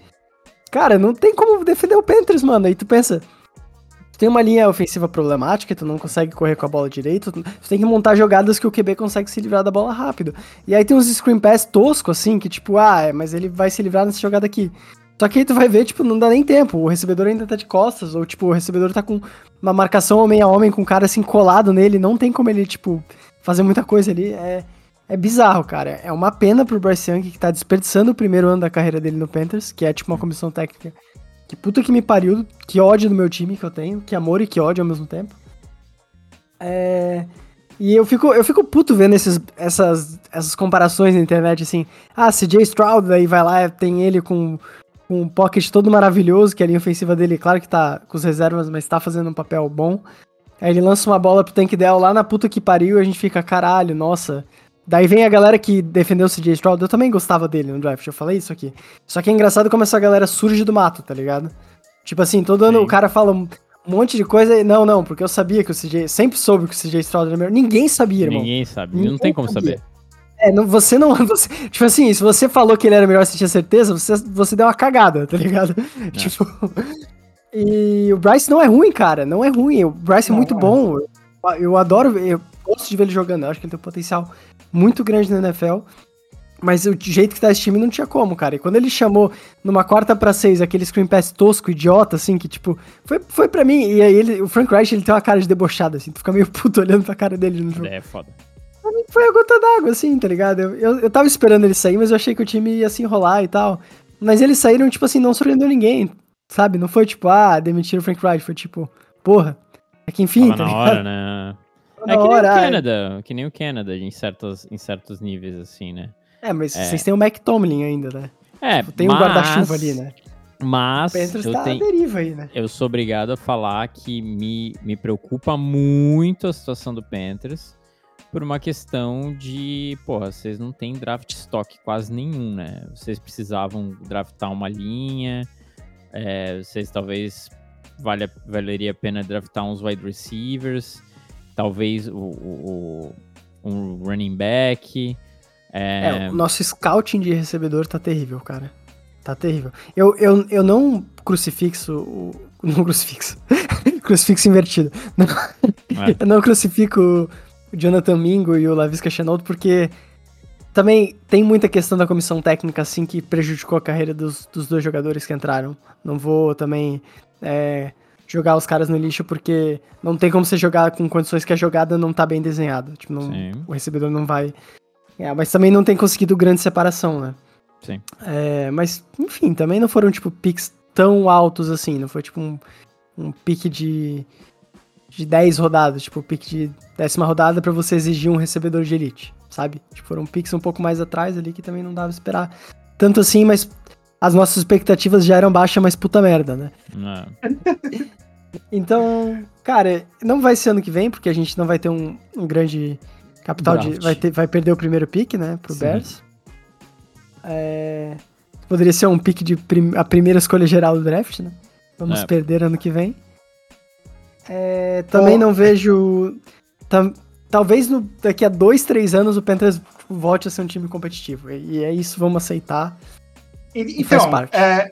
Cara, não tem como defender o Panthers, mano. Aí tu pensa, Tu tem uma linha ofensiva problemática, tu não consegue correr com a bola direito, tu tem que montar jogadas que o QB consegue se livrar da bola rápido. E aí tem uns screen pass tosco, assim, que tipo, ah, é, mas ele vai se livrar nessa jogada aqui. Só que aí tu vai ver, tipo, não dá nem tempo. O recebedor ainda tá de costas, ou tipo, o recebedor tá com uma marcação homem a homem com o cara assim colado nele, não tem como ele, tipo, fazer muita coisa ali. É, é bizarro, cara. É uma pena pro Bryce Young que tá desperdiçando o primeiro ano da carreira dele no Panthers, que é tipo uma comissão técnica que puta que me pariu, que ódio do meu time que eu tenho, que amor e que ódio ao mesmo tempo. É... E eu fico, eu fico puto vendo esses, essas, essas comparações na internet, assim. Ah, CJ Stroud, aí vai lá, tem ele com, com um pocket todo maravilhoso, que a linha ofensiva dele, claro que tá com as reservas, mas tá fazendo um papel bom. Aí ele lança uma bola pro Tank Dell lá na puta que pariu e a gente fica, caralho, nossa, Daí vem a galera que defendeu o CJ Stroud. Eu também gostava dele no draft, eu falei isso aqui. Só que é engraçado como essa galera surge do mato, tá ligado? Tipo assim, todo ano Sim. o cara fala um monte de coisa e não, não, porque eu sabia que o CJ. Sempre soube que o CJ Stroud era melhor. Ninguém sabia, irmão. Ninguém sabe. Ninguém não tem como sabia. saber. É, não, você não. Você, tipo assim, se você falou que ele era melhor, você tinha certeza, você, você deu uma cagada, tá ligado? É. Tipo. E o Bryce não é ruim, cara. Não é ruim. O Bryce é muito não. bom. Eu, eu adoro. Eu gosto de ver ele jogando. Eu acho que ele tem um potencial muito grande na NFL. Mas o jeito que tá esse time não tinha como, cara. E quando ele chamou numa quarta para seis aquele screen pass tosco, idiota, assim, que tipo, foi, foi para mim. E aí ele, o Frank Reich, ele tem uma cara de debochado, assim. Tu fica meio puto olhando pra cara dele no jogo. É, foda. foi a gota d'água, assim, tá ligado? Eu, eu, eu tava esperando ele sair, mas eu achei que o time ia se enrolar e tal. Mas eles saíram, tipo assim, não surpreendeu ninguém, sabe? Não foi tipo, ah, demitiram o Frank Wright, foi tipo, porra, é que enfim, Tava tá na ligado? hora, né? É que nem o Canada, que nem o Canada em certos, em certos níveis, assim, né? É, mas é. vocês têm o Mac Tomlin ainda, né? É, tipo, tem mas... um guarda-chuva ali, né? Mas eu, tá tenho, aí, né? eu sou obrigado a falar que me, me preocupa muito a situação do Panthers por uma questão de, porra, vocês não têm draft stock quase nenhum, né? Vocês precisavam draftar uma linha, é, vocês talvez vale, valeria a pena draftar uns wide receivers, talvez o, o, o um running back. É... é... o nosso scouting de recebedor tá terrível, cara. Tá terrível. Eu, eu, eu não crucifixo o. Não crucifixo. crucifixo invertido. Não, é. Eu não crucifico o Jonathan Mingo e o Lavisca Chenault porque também tem muita questão da comissão técnica assim que prejudicou a carreira dos, dos dois jogadores que entraram. Não vou também é, jogar os caras no lixo porque não tem como você jogar com condições que a jogada não tá bem desenhada. Tipo, não, o recebedor não vai. É, mas também não tem conseguido grande separação, né? Sim. É, mas, enfim, também não foram, tipo, picks tão altos assim. Não foi, tipo, um, um pique de, de 10 rodadas. Tipo, pique de décima rodada para você exigir um recebedor de elite, sabe? Tipo, foram picks um pouco mais atrás ali que também não dava esperar tanto assim, mas as nossas expectativas já eram baixas, mas puta merda, né? É. então, cara, não vai ser ano que vem, porque a gente não vai ter um, um grande capital de. Vai, ter, vai perder o primeiro pick, né? Pro Sim. Bears. É, poderia ser um pick de prim, a primeira escolha geral do draft, né? Vamos é. perder ano que vem. É, também oh. não vejo. Tam, talvez no, daqui a dois, três anos o Panthers volte a ser um time competitivo. E, e é isso, vamos aceitar. E, então, é,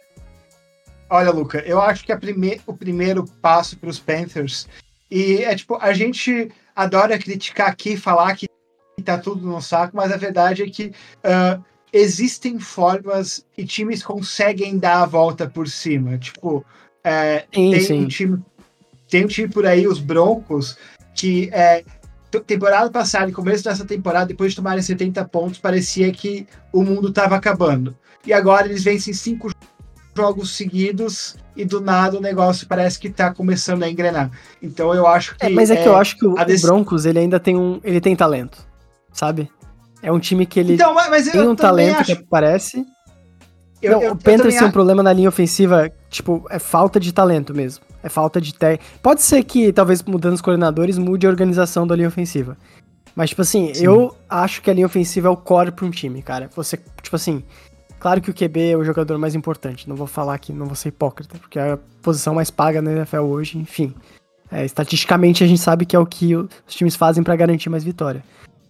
olha, Luca, eu acho que prime o primeiro passo para os Panthers e é tipo a gente adora criticar aqui, falar que tá tudo no saco, mas a verdade é que uh, existem formas e times conseguem dar a volta por cima. Tipo, é, sim, tem sim. um time, tem um time por aí, os Broncos, que é, temporada passada e começo dessa temporada, depois de tomarem 70 pontos, parecia que o mundo estava acabando. E agora eles vencem cinco jogos seguidos e do nada o negócio parece que tá começando a engrenar. Então eu acho que. É, mas é, é, que eu acho que o, Broncos ele ainda tem um. Ele tem talento. Sabe? É um time que ele então, mas tem um talento acho... que parece. Eu, Não, eu, o Panthers tem um problema na linha ofensiva, tipo, é falta de talento mesmo. É falta de te... Pode ser que, talvez, mudando os coordenadores, mude a organização da linha ofensiva. Mas, tipo assim, Sim. eu acho que a linha ofensiva é o core pra um time, cara. Você, tipo assim, claro que o QB é o jogador mais importante. Não vou falar que não vou ser hipócrita, porque é a posição mais paga na NFL hoje, enfim. É, estatisticamente a gente sabe que é o que os times fazem para garantir mais vitória.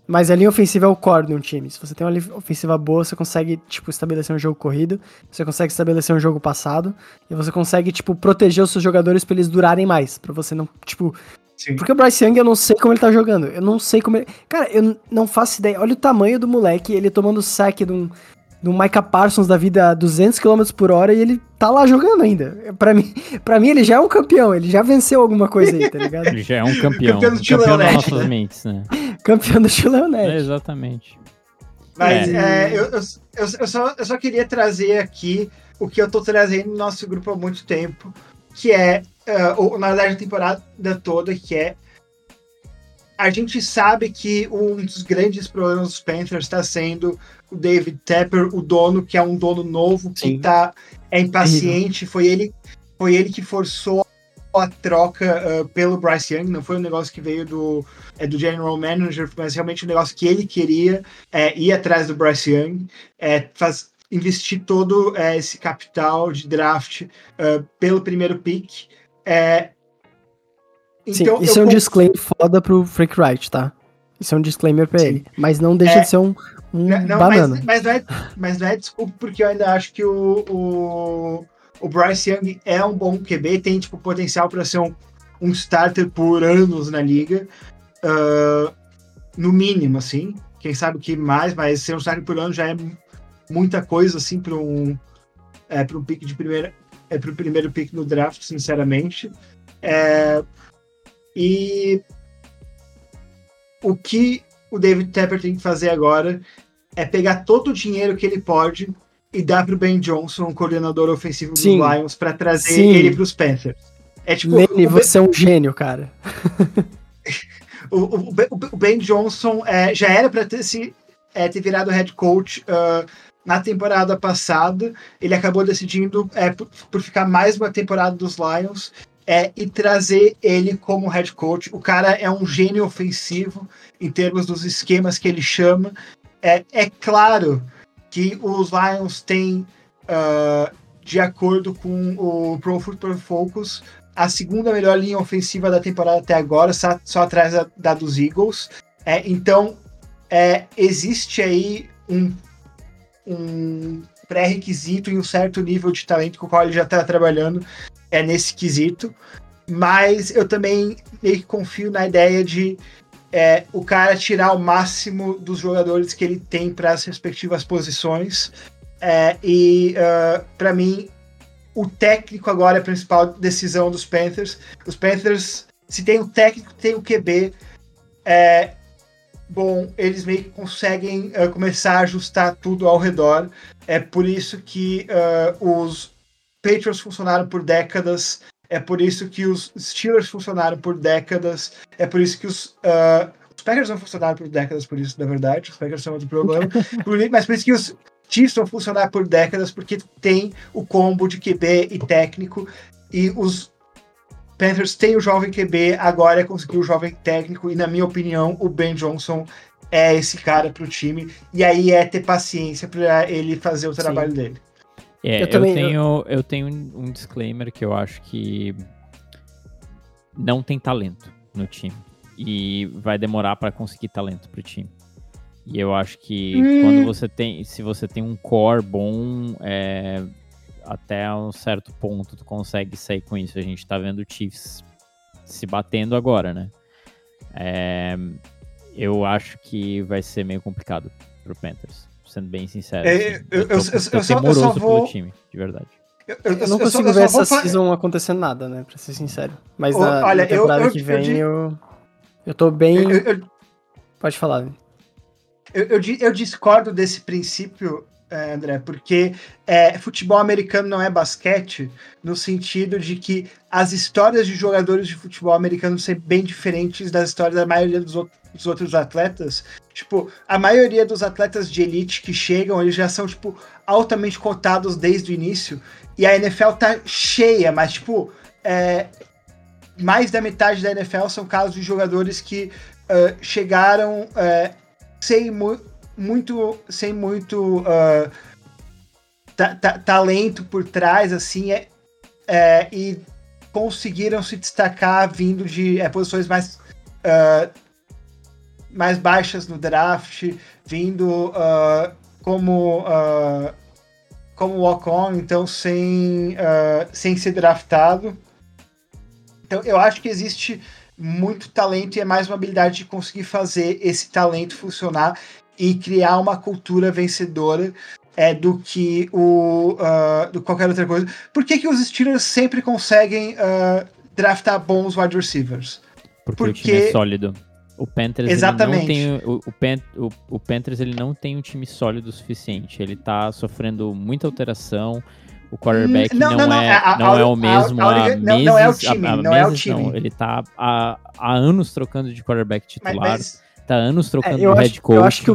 Mas a linha ofensiva é o core de um time. Se você tem uma linha ofensiva boa, você consegue, tipo, estabelecer um jogo corrido, você consegue estabelecer um jogo passado, e você consegue, tipo, proteger os seus jogadores para eles durarem mais, para você não, tipo... Sim. Porque o Bryce Young, eu não sei como ele tá jogando. Eu não sei como ele... Cara, eu não faço ideia. Olha o tamanho do moleque, ele tomando saque de um do Micah Parsons da vida a 200 km por hora e ele tá lá jogando ainda. Para mim, para mim ele já é um campeão, ele já venceu alguma coisa aí, tá ligado? Ele já é um campeão. campeão do campeão das nossas mentes, né? campeão do Chileonete. É, exatamente. Mas é. É, eu, eu, eu, só, eu só queria trazer aqui o que eu tô trazendo no nosso grupo há muito tempo, que é, uh, na verdade, a temporada toda, que é a gente sabe que um dos grandes problemas dos Panthers está sendo o David Tepper, o dono, que é um dono novo, que tá, é impaciente. Foi ele, foi ele que forçou a troca uh, pelo Bryce Young, não foi um negócio que veio do, é, do General Manager, mas realmente um negócio que ele queria é, ir atrás do Bryce Young, é, faz, investir todo é, esse capital de draft uh, pelo primeiro pick. É, então, Sim, isso é um disclaimer foda pro Frank Wright, tá? Isso é um disclaimer pra Sim. ele. Mas não deixa é, de ser um, um não, banana. Mas, mas, não é, mas não é desculpa, porque eu ainda acho que o, o, o Bryce Young é um bom QB, tem tipo, potencial para ser um, um starter por anos na liga. Uh, no mínimo, assim. Quem sabe que mais, mas ser um starter por ano já é muita coisa, assim, para um, é, um pick de primeira. É pro primeiro pick no draft, sinceramente. É, e o que o David Tepper tem que fazer agora é pegar todo o dinheiro que ele pode e dar pro Ben Johnson, um coordenador ofensivo dos Sim. Lions, para trazer Sim. ele pros Panthers. É tipo. Nene, você ben... é um gênio, cara. o, o, o, Ben Johnson é, já era para ter, se, é, ter virado head coach uh, na temporada passada. Ele acabou decidindo é, por, por, ficar mais uma temporada dos Lions é, e trazer ele como head coach. O cara é um gênio ofensivo em termos dos esquemas que ele chama. É, é claro que os Lions têm, uh, de acordo com o Pro Football Focus, a segunda melhor linha ofensiva da temporada até agora, só, só atrás da, da, dos Eagles. É, então, é, existe aí um, um pré-requisito e um certo nível de talento com o qual ele já está trabalhando é nesse quesito. Mas eu também meio que confio na ideia de é, o cara tirar o máximo dos jogadores que ele tem para as respectivas posições. É, e uh, ah, para mim, o técnico agora é a principal decisão dos Panthers. Os Panthers, se tem o técnico, tem o QB. É, bom, eles meio que conseguem uh, começar a ajustar tudo ao redor. É por isso que uh, os Patriots funcionaram por décadas. É por isso que os Steelers funcionaram por décadas. É por isso que os. Uh, os Packers não funcionaram por décadas, por isso, na verdade. Os Packers são outro problema. mas por isso que os Chiefs vão funcionar por décadas, porque tem o combo de QB e técnico. E os Panthers têm o jovem QB, agora é conseguir o jovem técnico. E, na minha opinião, o Ben Johnson é esse cara para o time. E aí é ter paciência para ele fazer o trabalho Sim. dele. É, eu, também, eu tenho, eu... tenho um disclaimer que eu acho que não tem talento no time. E vai demorar para conseguir talento pro time. E eu acho que hum. quando você tem. Se você tem um core bom, é, até um certo ponto tu consegue sair com isso. A gente tá vendo o Chiefs se batendo agora, né? É, eu acho que vai ser meio complicado pro Panthers sendo bem sincero. É, assim. eu, eu, eu, eu, só, eu só vou... pelo time, de verdade. Eu, não consigo ver essa vou... season acontecendo nada, né? Pra ser sincero. Mas na, olha, na temporada que vem eu, eu, tô bem. Pode falar. Eu, eu, discordo desse princípio, André, porque é, futebol americano não é basquete, no sentido de que as histórias de jogadores de futebol americano são bem diferentes das histórias da maioria dos outros dos outros atletas, tipo, a maioria dos atletas de elite que chegam, eles já são, tipo, altamente cotados desde o início. E a NFL tá cheia, mas, tipo, é, mais da metade da NFL são casos de jogadores que uh, chegaram uh, sem mu muito, sem muito uh, ta ta talento por trás, assim, é, é, e conseguiram se destacar vindo de é, posições mais uh, mais baixas no draft, vindo uh, como uh, como walk-on, então sem, uh, sem ser draftado. Então eu acho que existe muito talento e é mais uma habilidade de conseguir fazer esse talento funcionar e criar uma cultura vencedora é do que o uh, do qualquer outra coisa. Por que, que os Steelers sempre conseguem uh, draftar bons wide receivers? Porque, Porque o time é sólido. O Panthers Exatamente. Ele não tem, o, o, Pan, o, o, Panthers ele não tem um time sólido o suficiente. Ele tá sofrendo muita alteração. O quarterback não, não, não, é, a, não a, é o mesmo a, há meses. Não é o time, não meses, é o time. Não. Ele tá há, há anos trocando de quarterback titular. Mas, mas... Tá anos trocando é, de head coach. Eu acho que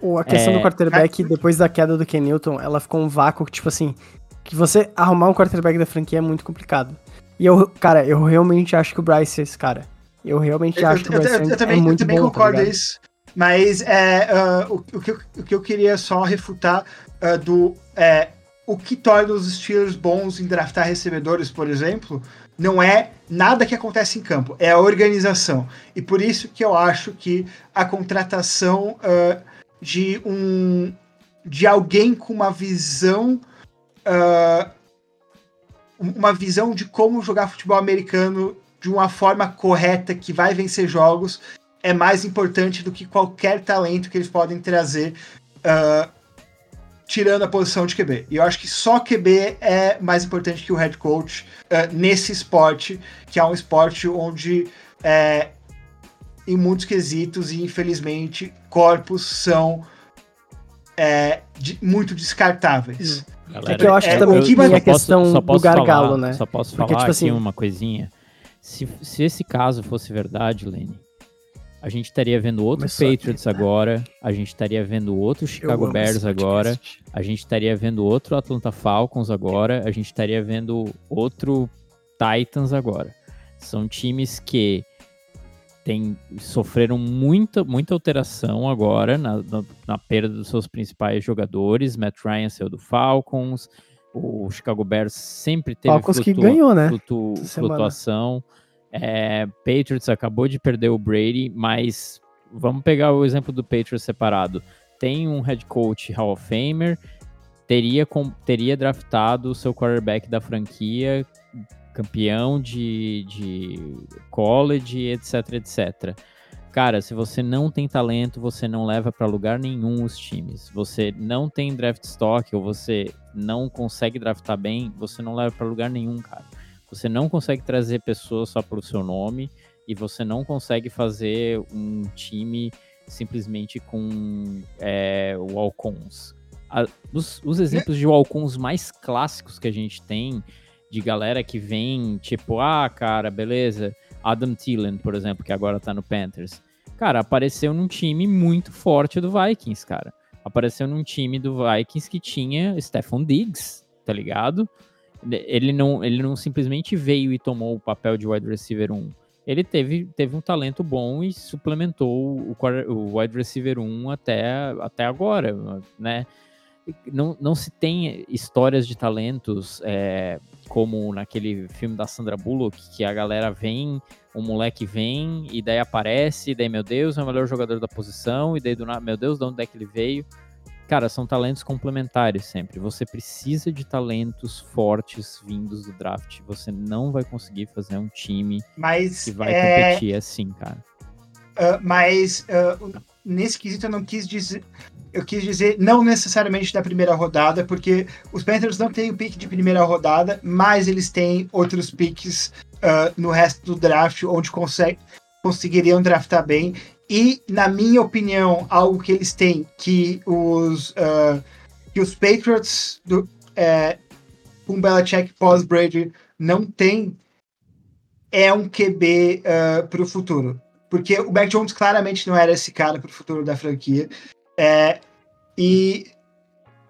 o, a questão é... do quarterback, depois da queda do Ken Newton, ela ficou um vácuo, tipo assim, que você arrumar um quarterback da franquia é muito complicado. E eu, cara, eu realmente acho que o Bryce é esse cara. Eu realmente eu, acho que o Bryce eu, eu, também, é muito eu também bom, tá concordo tá isso. Mas é, uh, o, o, que eu, o que eu queria só refutar uh, do. É, o que torna os Steelers bons em draftar recebedores, por exemplo, não é nada que acontece em campo, é a organização. E por isso que eu acho que a contratação uh, de um de alguém com uma visão uh, uma visão de como jogar futebol americano de uma forma correta que vai vencer jogos é mais importante do que qualquer talento que eles podem trazer, uh, tirando a posição de QB. E eu acho que só QB é mais importante que o head coach uh, nesse esporte, que é um esporte onde é, em muitos quesitos e infelizmente corpos são é, de, muito descartáveis. Galera, é que eu acho é, também que a questão posso, do gargalo, falar, né? Só posso Porque, falar tipo assim, uma coisinha. Se, se esse caso fosse verdade, Lenny, a gente estaria vendo outro Começou Patriots aqui, né? agora, a gente estaria vendo outro Chicago Bears agora, a gente estaria vendo outro Atlanta Falcons agora, a gente estaria vendo outro Titans agora. São times que tem, sofreram muita, muita alteração agora na, na, na, perda dos seus principais jogadores. Matt Ryan saiu do Falcons, o Chicago Bears sempre teve Falcons flutua, que ganhou, né? Flutu, flutuação. É, Patriots acabou de perder o Brady, mas vamos pegar o exemplo do Patriots separado. Tem um head coach Hall of Famer, teria, com, teria draftado o seu quarterback da franquia campeão de, de college, etc, etc. Cara, se você não tem talento, você não leva para lugar nenhum os times. Você não tem draft stock ou você não consegue draftar bem, você não leva para lugar nenhum, cara. Você não consegue trazer pessoas só pelo seu nome e você não consegue fazer um time simplesmente com é, Walcons. os, os exemplos de Walcons mais clássicos que a gente tem de galera que vem, tipo, ah, cara, beleza, Adam Thielen, por exemplo, que agora tá no Panthers. Cara, apareceu num time muito forte do Vikings, cara. Apareceu num time do Vikings que tinha Stephon Diggs, tá ligado? Ele não, ele não simplesmente veio e tomou o papel de wide receiver 1. Ele teve, teve um talento bom e suplementou o, o wide receiver 1 até, até agora, né? Não, não se tem histórias de talentos é, como naquele filme da Sandra Bullock, que a galera vem, o moleque vem, e daí aparece, e daí, meu Deus, é o melhor jogador da posição, e daí do nada, meu Deus, de onde é que ele veio? Cara, são talentos complementares sempre. Você precisa de talentos fortes vindos do draft. Você não vai conseguir fazer um time mas, que vai é... competir assim, cara. Uh, mas uh, nesse quesito eu não quis dizer eu quis dizer não necessariamente da primeira rodada, porque os Panthers não têm o pick de primeira rodada, mas eles têm outros picks uh, no resto do draft onde consegue, conseguiriam draftar bem. E, na minha opinião, algo que eles têm que os, uh, que os Patriots do, é, com Belichick pós-Brady não tem é um QB uh, para o futuro. Porque o Mac Jones claramente não era esse cara para o futuro da franquia. É, e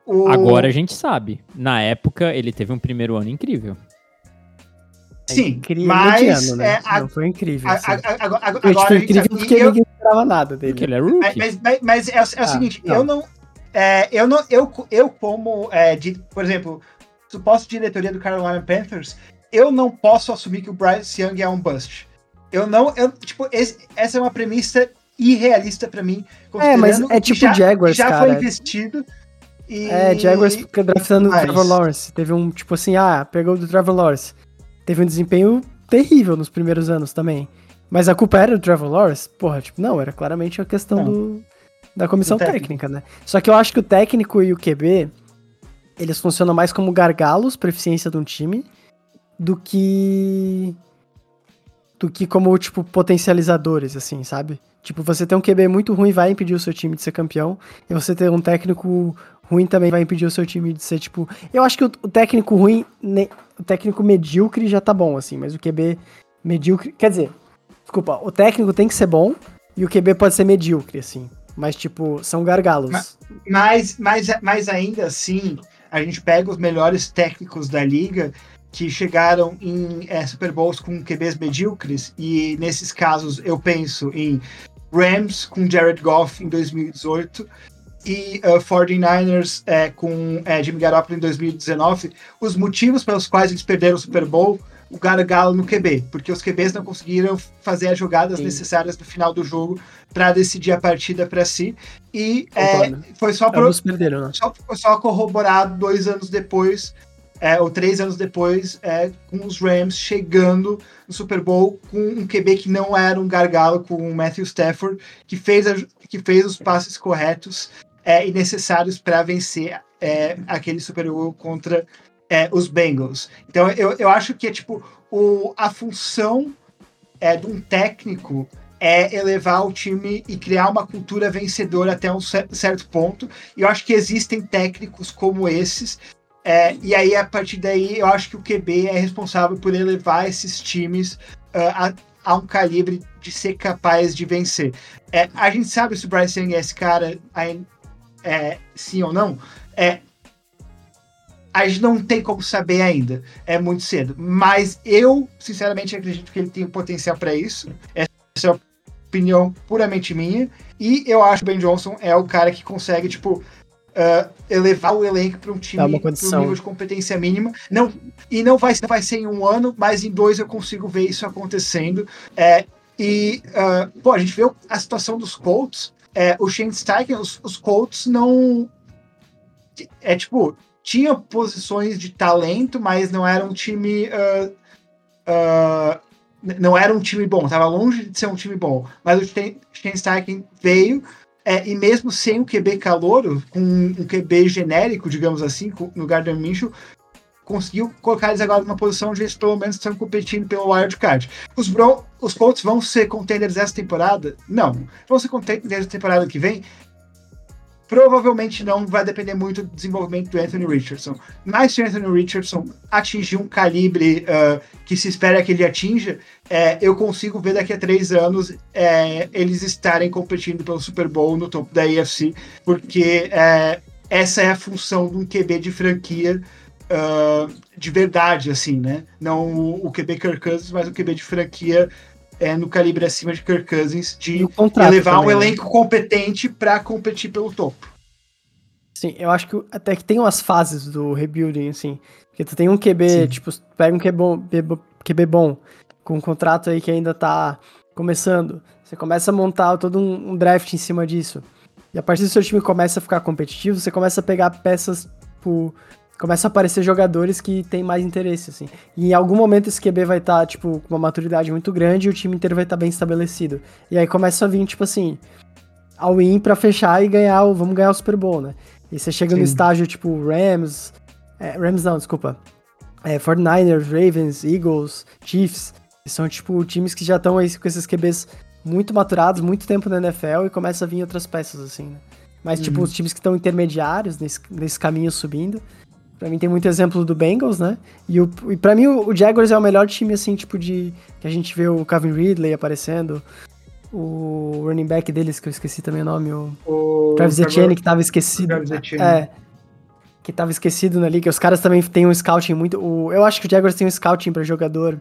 o... Agora a gente sabe. Na época, ele teve um primeiro ano incrível. Sim, é incrível mas ano, né? é, não foi incrível. A, a, a, agora, foi incrível porque eu, ninguém esperava nada dele. Porque ele é rookie. Mas, mas, mas é, é, o ah, seguinte, não. eu não, é, eu não, eu, eu como, é, de, por exemplo, suposto diretoria do Carolina Panthers, eu não posso assumir que o Bryce Young é um bust. Eu não, eu, tipo, esse, essa é uma premissa irrealista para mim. É, mas é tipo já, Jaguars, já cara. foi investido. E... É, Jaguars draftando o Trevor Lawrence. Teve um, tipo assim, ah, pegou do Trevor Lawrence. Teve um desempenho terrível nos primeiros anos também. Mas a culpa era do Trevor Lawrence? Porra, tipo, não, era claramente a questão do, da comissão técnica, né? Só que eu acho que o técnico e o QB, eles funcionam mais como gargalos para eficiência de um time do que do que como, tipo, potencializadores, assim, sabe? Tipo, você ter um QB muito ruim vai impedir o seu time de ser campeão, e você ter um técnico ruim também vai impedir o seu time de ser, tipo... Eu acho que o, o técnico ruim, ne, o técnico medíocre já tá bom, assim, mas o QB medíocre... Quer dizer, desculpa, o técnico tem que ser bom, e o QB pode ser medíocre, assim. Mas, tipo, são gargalos. Mas, mas, mas ainda assim, a gente pega os melhores técnicos da liga que chegaram em é, Super Bowls com QBs medíocres, e nesses casos eu penso em Rams com Jared Goff em 2018 e uh, 49ers é, com é, Jimmy Garoppolo em 2019, os motivos pelos quais eles perderam o Super Bowl, o gargalo no QB, porque os QBs não conseguiram fazer as jogadas Sim. necessárias no final do jogo para decidir a partida para si, e é, foi só, pro, perderam, né? só, só corroborado dois anos depois é, ou três anos depois, é, com os Rams chegando no Super Bowl com um QB que não era um gargalo, com o Matthew Stafford, que fez, a, que fez os passes corretos é, e necessários para vencer é, aquele Super Bowl contra é, os Bengals. Então eu, eu acho que é tipo o, a função é, de um técnico é elevar o time e criar uma cultura vencedora até um certo ponto. E eu acho que existem técnicos como esses. É, e aí, a partir daí, eu acho que o QB é responsável por elevar esses times uh, a, a, um calibre de ser capaz de vencer. É, a gente sabe se o Bryce Young é esse cara, é, sim ou não. É, a gente não tem como saber ainda. É muito cedo. Mas eu, sinceramente, acredito que ele tem potencial para isso. Essa é a opinião puramente minha. E eu acho que o Ben Johnson é o cara que consegue, tipo, uh, elevar o elenco para um time para um nível de competência mínima. Não, e não vai, não vai ser em um ano, mas em dois eu consigo ver isso acontecendo. É, e, uh, pô, a gente vê a situação dos Colts. É, o Shane Steichen, os, os Colts não. É tipo, tinha posições de talento, mas não era um time. Uh, uh, não era um time bom, estava longe de ser um time bom. Mas o Steichen veio, é, e mesmo sem o QB calouro, com um QB genérico, digamos assim, no Gardner Minshew, conseguiu colocar eles agora numa posição onde eles pelo menos estão competindo pelo wild card. Os, Bron os Colts vão ser contenders essa temporada? Não. Vão ser contenders temporada que vem? provavelmente não vai depender muito do desenvolvimento do Anthony Richardson. Mas se o Anthony Richardson atingir um calibre uh, que se espera que ele atinja, é, eu consigo ver daqui a três anos é, eles estarem competindo pelo Super Bowl no topo da AFC, porque é, essa é a função de um QB de franquia uh, de verdade, assim, né? Não o, o QB Kirk Cousins, mas o QB de franquia é, no calibre acima de Kirk Cousins, de levar um né? elenco competente para competir pelo topo. Sim, eu acho que até que tem umas fases do rebuilding, assim. Porque tu tem um QB, Sim. tipo, pega um QB bom, QB bom, com um contrato aí que ainda tá começando. Você começa a montar todo um, um draft em cima disso. E a partir do seu time começa a ficar competitivo, você começa a pegar peças, tipo, começa a aparecer jogadores que têm mais interesse, assim. E em algum momento esse QB vai estar, tá, tipo, com uma maturidade muito grande e o time inteiro vai estar tá bem estabelecido. E aí começa a vir, tipo assim, all in pra fechar e ganhar o. Vamos ganhar o Super Bowl, né? E você chega Sim. no estágio, tipo, Rams. É, Rams não, desculpa. É, 49ers, Ravens, Eagles, Chiefs. Que são, tipo, times que já estão aí com esses QBs muito maturados, muito tempo na NFL e começa a vir outras peças, assim, né? Mas, tipo, uhum. tipo, os times que estão intermediários nesse, nesse caminho subindo Pra mim tem muito exemplo do Bengals, né? E, o, e pra mim o, o Jaguars é o melhor time, assim, tipo de... Que a gente vê o Calvin Ridley aparecendo, o running back deles, que eu esqueci também o nome, o, o Travis Etienne, que tava esquecido. Travis Etienne. É, que tava esquecido na liga. Os caras também têm um scouting muito... O, eu acho que o Jaguars tem um scouting pra jogador...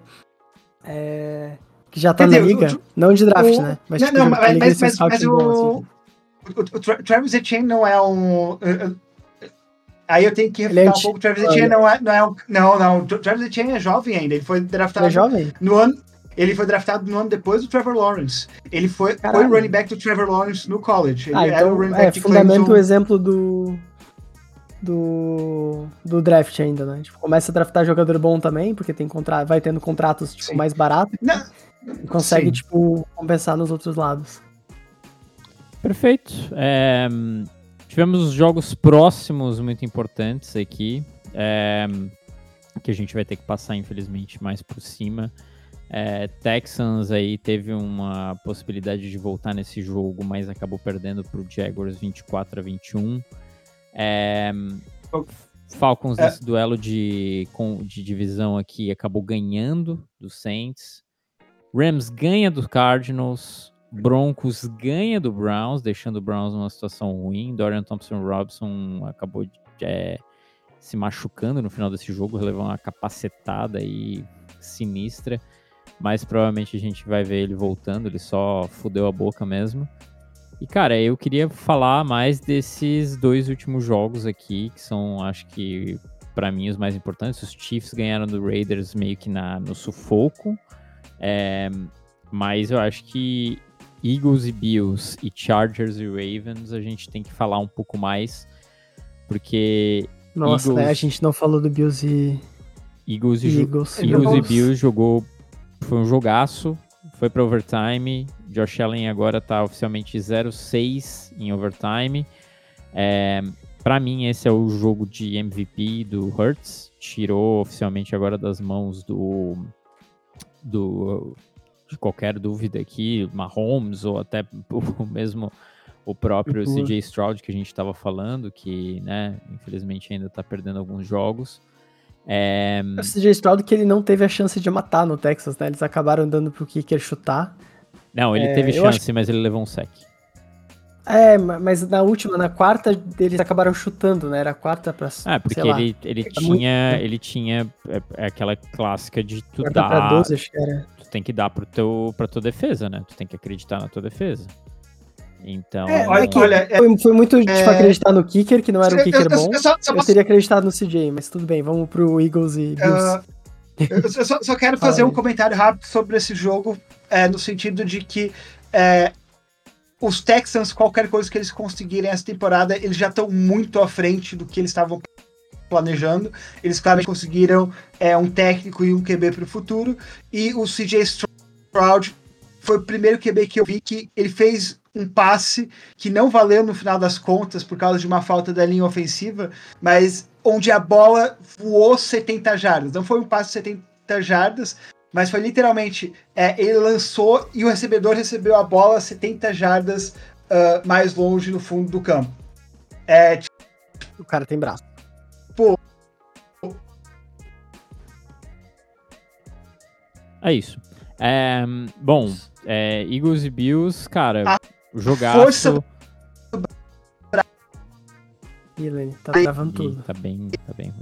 É, que já tá na liga. O, não de draft, né? Mas, não, tipo, não, mas, mas, mas, mas o, assim. o, o, Travis Etienne não é um... Aí eu tenho que refutar é um pouco. O Travis Etienne não é, não é um, Não, não. O Travis Etienne é jovem ainda. Ele foi draftado. Ele é jovem? No ano. Ele foi draftado no ano depois do Trevor Lawrence. Ele foi, foi o running back do Trevor Lawrence no college. Ele ah, então, era o running back é, fundamento o exemplo do, do, do draft ainda, né? Tipo, começa a draftar jogador bom também, porque tem contra, vai tendo contratos tipo, mais baratos. Né? E consegue, Sim. tipo, compensar nos outros lados. Perfeito. É, Tivemos jogos próximos muito importantes aqui, é, que a gente vai ter que passar, infelizmente, mais por cima. É, Texans aí teve uma possibilidade de voltar nesse jogo, mas acabou perdendo para o Jaguars 24 a 21. É, Falcons é. nesse duelo de, de divisão aqui acabou ganhando do Saints. Rams ganha do Cardinals. Broncos ganha do Browns, deixando o Browns numa situação ruim. Dorian Thompson Robson acabou de, é, se machucando no final desse jogo, levou uma capacetada aí sinistra. Mas provavelmente a gente vai ver ele voltando, ele só fudeu a boca mesmo. E cara, eu queria falar mais desses dois últimos jogos aqui, que são, acho que, para mim, os mais importantes. Os Chiefs ganharam do Raiders meio que na, no sufoco. É, mas eu acho que Eagles e Bills e Chargers e Ravens, a gente tem que falar um pouco mais, porque. Nossa, Eagles, né? A gente não falou do Bills e. Eagles e, Eagles. Eagles e Bills jogou. Foi um jogaço, foi para overtime. Josh Allen agora tá oficialmente 0-6 em overtime. É, para mim, esse é o jogo de MVP do Hurts. Tirou oficialmente agora das mãos do. do de qualquer dúvida aqui, Mahomes ou até o mesmo o próprio uhum. CJ Stroud que a gente estava falando, que, né, infelizmente ainda está perdendo alguns jogos. É... O CJ Stroud que ele não teve a chance de matar no Texas, né? Eles acabaram dando pro kicker chutar. Não, ele é, teve chance, acho... mas ele levou um sec. É, mas na última, na quarta, eles acabaram chutando, né? Era a quarta pra. Ah, porque ele, ele, tinha, muito... ele tinha é, é aquela clássica de tu quarta dar. Pra 12, acho que era. Tu tem que dar pro teu, pra tua defesa, né? Tu tem que acreditar na tua defesa. Então. É, olha, olha é, foi, foi, muito é... tipo, acreditar no kicker, que não era um kicker eu, bom. Eu, só, só eu teria acreditado no CJ, mas tudo bem, vamos pro Eagles e Bills. Uh, eu só, só quero fazer um comentário rápido sobre esse jogo, é, no sentido de que é, os Texans, qualquer coisa que eles conseguirem essa temporada, eles já estão muito à frente do que eles estavam planejando. Eles claramente conseguiram é, um técnico e um QB para o futuro. E o CJ Stroud foi o primeiro QB que eu vi que ele fez um passe que não valeu no final das contas por causa de uma falta da linha ofensiva, mas onde a bola voou 70 jardas. Não foi um passe de 70 jardas, mas foi literalmente é, ele lançou e o recebedor recebeu a bola 70 jardas uh, mais longe no fundo do campo. É, o cara tem braço. É isso. É, bom, é, Eagles e Bills, cara, a jogaço. Força... Ih, Lenny, tá travando Ih, tudo. Tá bem, tá bem.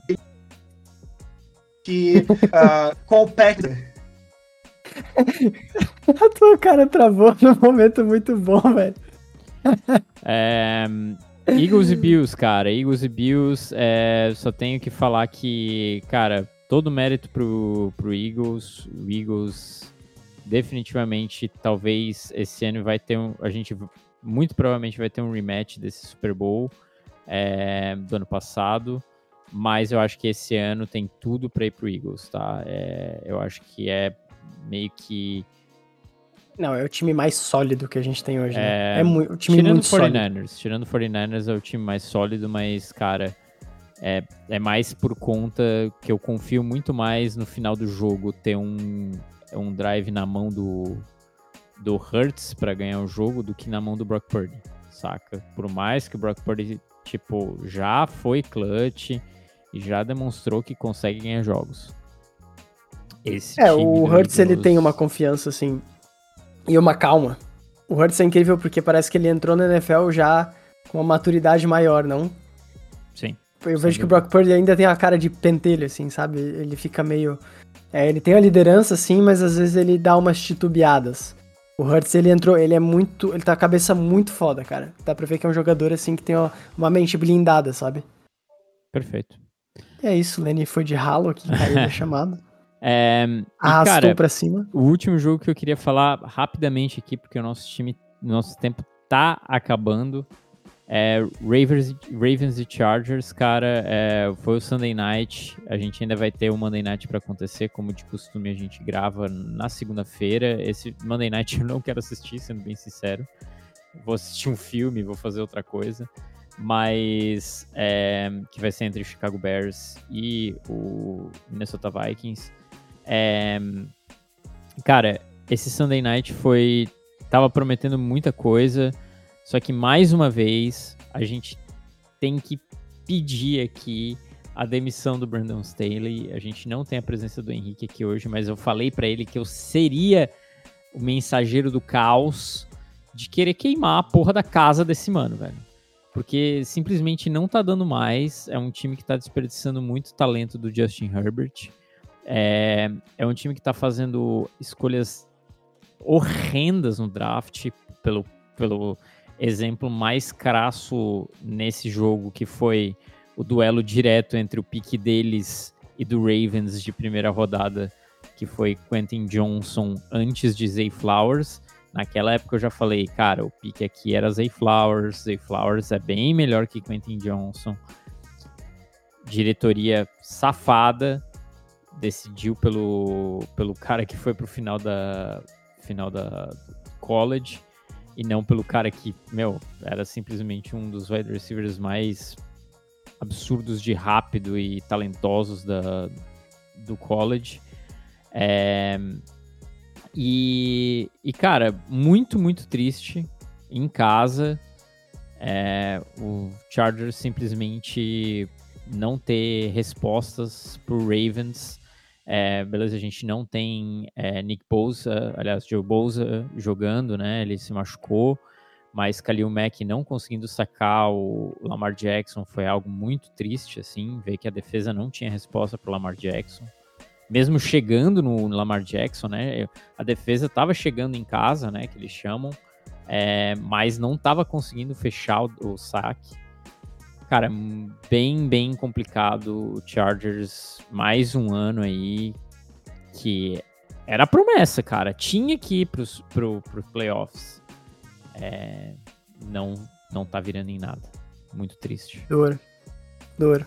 Que uh, compete. a tua cara travou num momento muito bom, velho. É, Eagles e Bills, cara. Eagles e Bills, é, só tenho que falar que, cara, todo mérito pro, pro Eagles. O Eagles definitivamente, talvez esse ano vai ter um. A gente muito provavelmente vai ter um rematch desse Super Bowl é, do ano passado. Mas eu acho que esse ano tem tudo para ir pro Eagles, tá? É, eu acho que é meio que. Não, é o time mais sólido que a gente tem hoje, né? É, é o time tirando muito 49ers, sólido. Tirando 49ers é o time mais sólido, mas, cara, é, é mais por conta que eu confio muito mais no final do jogo ter um, um drive na mão do, do Hurts para ganhar o jogo do que na mão do Brock Purdy, saca? Por mais que o Brock Purdy, tipo, já foi clutch e já demonstrou que consegue ganhar jogos. Esse é, o Hurts ele tem uma confiança, assim, e uma calma. O Hurts é incrível porque parece que ele entrou na NFL já com uma maturidade maior, não? Eu vejo que o Brock Purdy ainda tem a cara de pentelho, assim, sabe? Ele fica meio é, ele tem a liderança, sim, mas às vezes ele dá umas titubeadas. O Hurts, ele entrou, ele é muito. Ele tá com a cabeça muito foda, cara. Dá pra ver que é um jogador, assim, que tem uma, uma mente blindada, sabe? Perfeito. E é isso, Lenny foi de ralo aqui, caiu da chamada. É, Arrastou cara, pra cima. O último jogo que eu queria falar rapidamente aqui, porque o nosso time, nosso tempo tá acabando. É, Ravens, Ravens e Chargers, cara, é, foi o Sunday Night. A gente ainda vai ter o Monday Night para acontecer, como de costume a gente grava na segunda-feira. Esse Monday Night eu não quero assistir, sendo bem sincero. Vou assistir um filme, vou fazer outra coisa. Mas é, que vai ser entre o Chicago Bears e o Minnesota Vikings. É, cara, esse Sunday Night foi. tava prometendo muita coisa. Só que mais uma vez a gente tem que pedir aqui a demissão do Brandon Staley. A gente não tem a presença do Henrique aqui hoje, mas eu falei para ele que eu seria o mensageiro do caos de querer queimar a porra da casa desse mano, velho. Porque simplesmente não tá dando mais. É um time que tá desperdiçando muito talento do Justin Herbert. É, é um time que tá fazendo escolhas horrendas no draft pelo, pelo exemplo mais crasso nesse jogo, que foi o duelo direto entre o pique deles e do Ravens de primeira rodada, que foi Quentin Johnson antes de Zay Flowers. Naquela época eu já falei, cara, o pique aqui era Zay Flowers, Zay Flowers é bem melhor que Quentin Johnson. Diretoria safada, decidiu pelo, pelo cara que foi pro final da final da college e não pelo cara que, meu, era simplesmente um dos wide receivers mais absurdos de rápido e talentosos da, do college. É, E, e, cara, muito, muito triste em casa. É, o Chargers simplesmente não ter respostas pro Ravens. É, beleza, a gente não tem é, Nick Bosa, aliás, Joe Bosa jogando, né? Ele se machucou, mas Khalil Mack não conseguindo sacar o Lamar Jackson foi algo muito triste, assim, ver que a defesa não tinha resposta pro Lamar Jackson. Mesmo chegando no Lamar Jackson, né? A defesa estava chegando em casa, né? Que eles chamam, é, mas não estava conseguindo fechar o, o saque. Cara, bem, bem complicado o Chargers mais um ano aí que era promessa, cara. Tinha que ir pros, pro, pro playoffs. É, não, não tá virando em nada. Muito triste. Dor. Dor.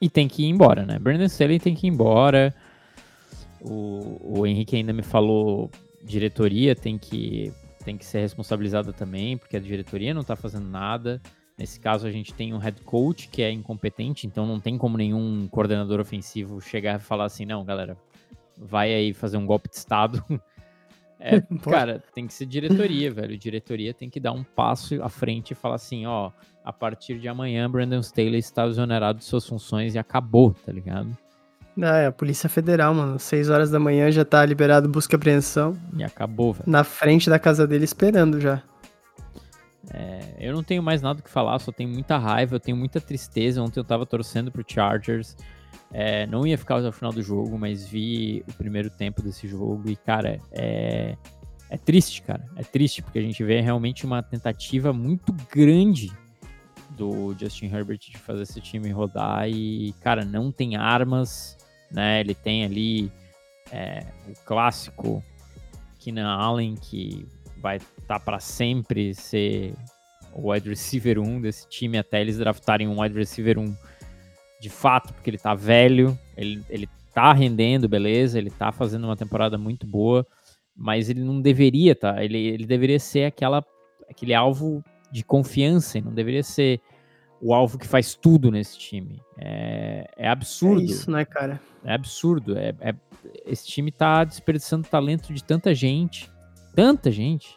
E tem que ir embora, né? Brandon Staley tem que ir embora. O, o Henrique ainda me falou diretoria tem que tem que ser responsabilizada também, porque a diretoria não está fazendo nada. Nesse caso, a gente tem um head coach que é incompetente, então não tem como nenhum coordenador ofensivo chegar e falar assim: não, galera, vai aí fazer um golpe de Estado. É, cara, tem que ser diretoria, velho. Diretoria tem que dar um passo à frente e falar assim: ó, a partir de amanhã, Brandon Staley está exonerado de suas funções e acabou, tá ligado? Ah, é, a Polícia Federal, mano. Seis horas da manhã já tá liberado busca e apreensão. E acabou, velho. Na frente da casa dele esperando já. É, eu não tenho mais nada o que falar, só tenho muita raiva, eu tenho muita tristeza. Ontem eu tava torcendo pro Chargers. É, não ia ficar até o final do jogo, mas vi o primeiro tempo desse jogo e, cara, é, é triste, cara. É triste, porque a gente vê realmente uma tentativa muito grande do Justin Herbert de fazer esse time rodar e, cara, não tem armas né? Ele tem ali é, o clássico Keenan Allen, que vai estar tá para sempre ser o wide receiver 1 desse time, até eles draftarem um wide receiver 1 de fato, porque ele tá velho, ele, ele tá rendendo, beleza, ele tá fazendo uma temporada muito boa, mas ele não deveria, tá? Ele, ele deveria ser aquela, aquele alvo de confiança, não deveria ser o alvo que faz tudo nesse time. É, é absurdo. É isso, né, cara? É absurdo. É, é, esse time tá desperdiçando talento de tanta gente. Tanta gente.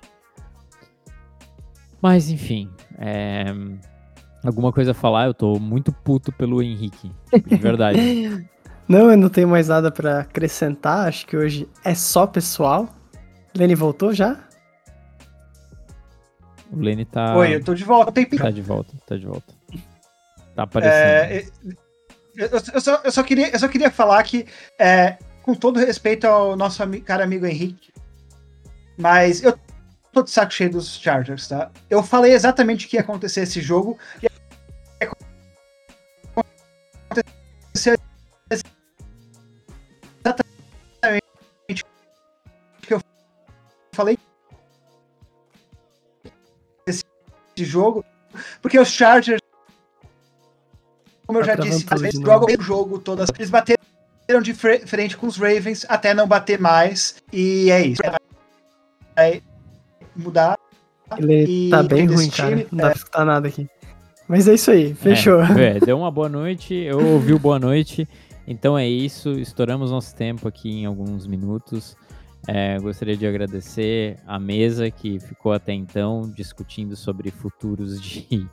Mas, enfim. É, alguma coisa a falar? Eu tô muito puto pelo Henrique. De verdade. não, eu não tenho mais nada para acrescentar. Acho que hoje é só pessoal. Lenny voltou já? O Lenny tá. Oi, eu tô de volta. Tem... Tá de volta, tá de volta. Tá aparecendo. É, eu, só, eu, só, queria, eu só queria falar que, é, com todo respeito ao nosso cara amigo Henrique, mas eu tô de saco cheio dos Chargers, tá? Eu falei exatamente o que ia acontecer esse jogo. E exatamente o que eu falei esse jogo, porque os Chargers como eu já disse, às vezes jogam o jogo todas. Eles bateram de frente com os Ravens até não bater mais. E é isso. Vai mudar. Ele tá bem ruim, cara. Não dá é... pra escutar nada aqui. Mas é isso aí, fechou. É, é, deu uma boa noite, eu ouvi o boa noite. Então é isso, estouramos nosso tempo aqui em alguns minutos. É, gostaria de agradecer a mesa que ficou até então discutindo sobre futuros de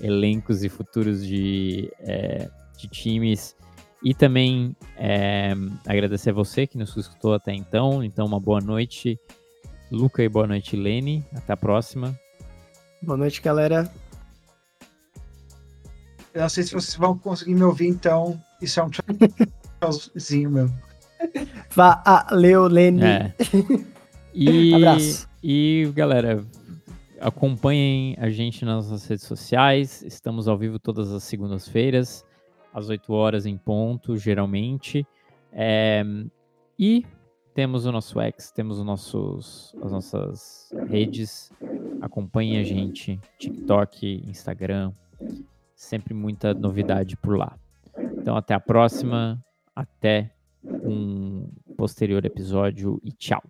elencos e futuros de, é, de times. E também é, agradecer a você que nos escutou até então. Então, uma boa noite, Luca, e boa noite, Lene. Até a próxima. Boa noite, galera. Eu não sei se vocês vão conseguir me ouvir, então isso é um tchauzinho meu. Valeu, Lene. É. E, Abraço. E, galera, Acompanhem a gente nas nossas redes sociais. Estamos ao vivo todas as segundas-feiras, às 8 horas em ponto, geralmente. É, e temos o nosso X, temos os nossos, as nossas redes. Acompanhem a gente, TikTok, Instagram. Sempre muita novidade por lá. Então, até a próxima. Até um posterior episódio e tchau.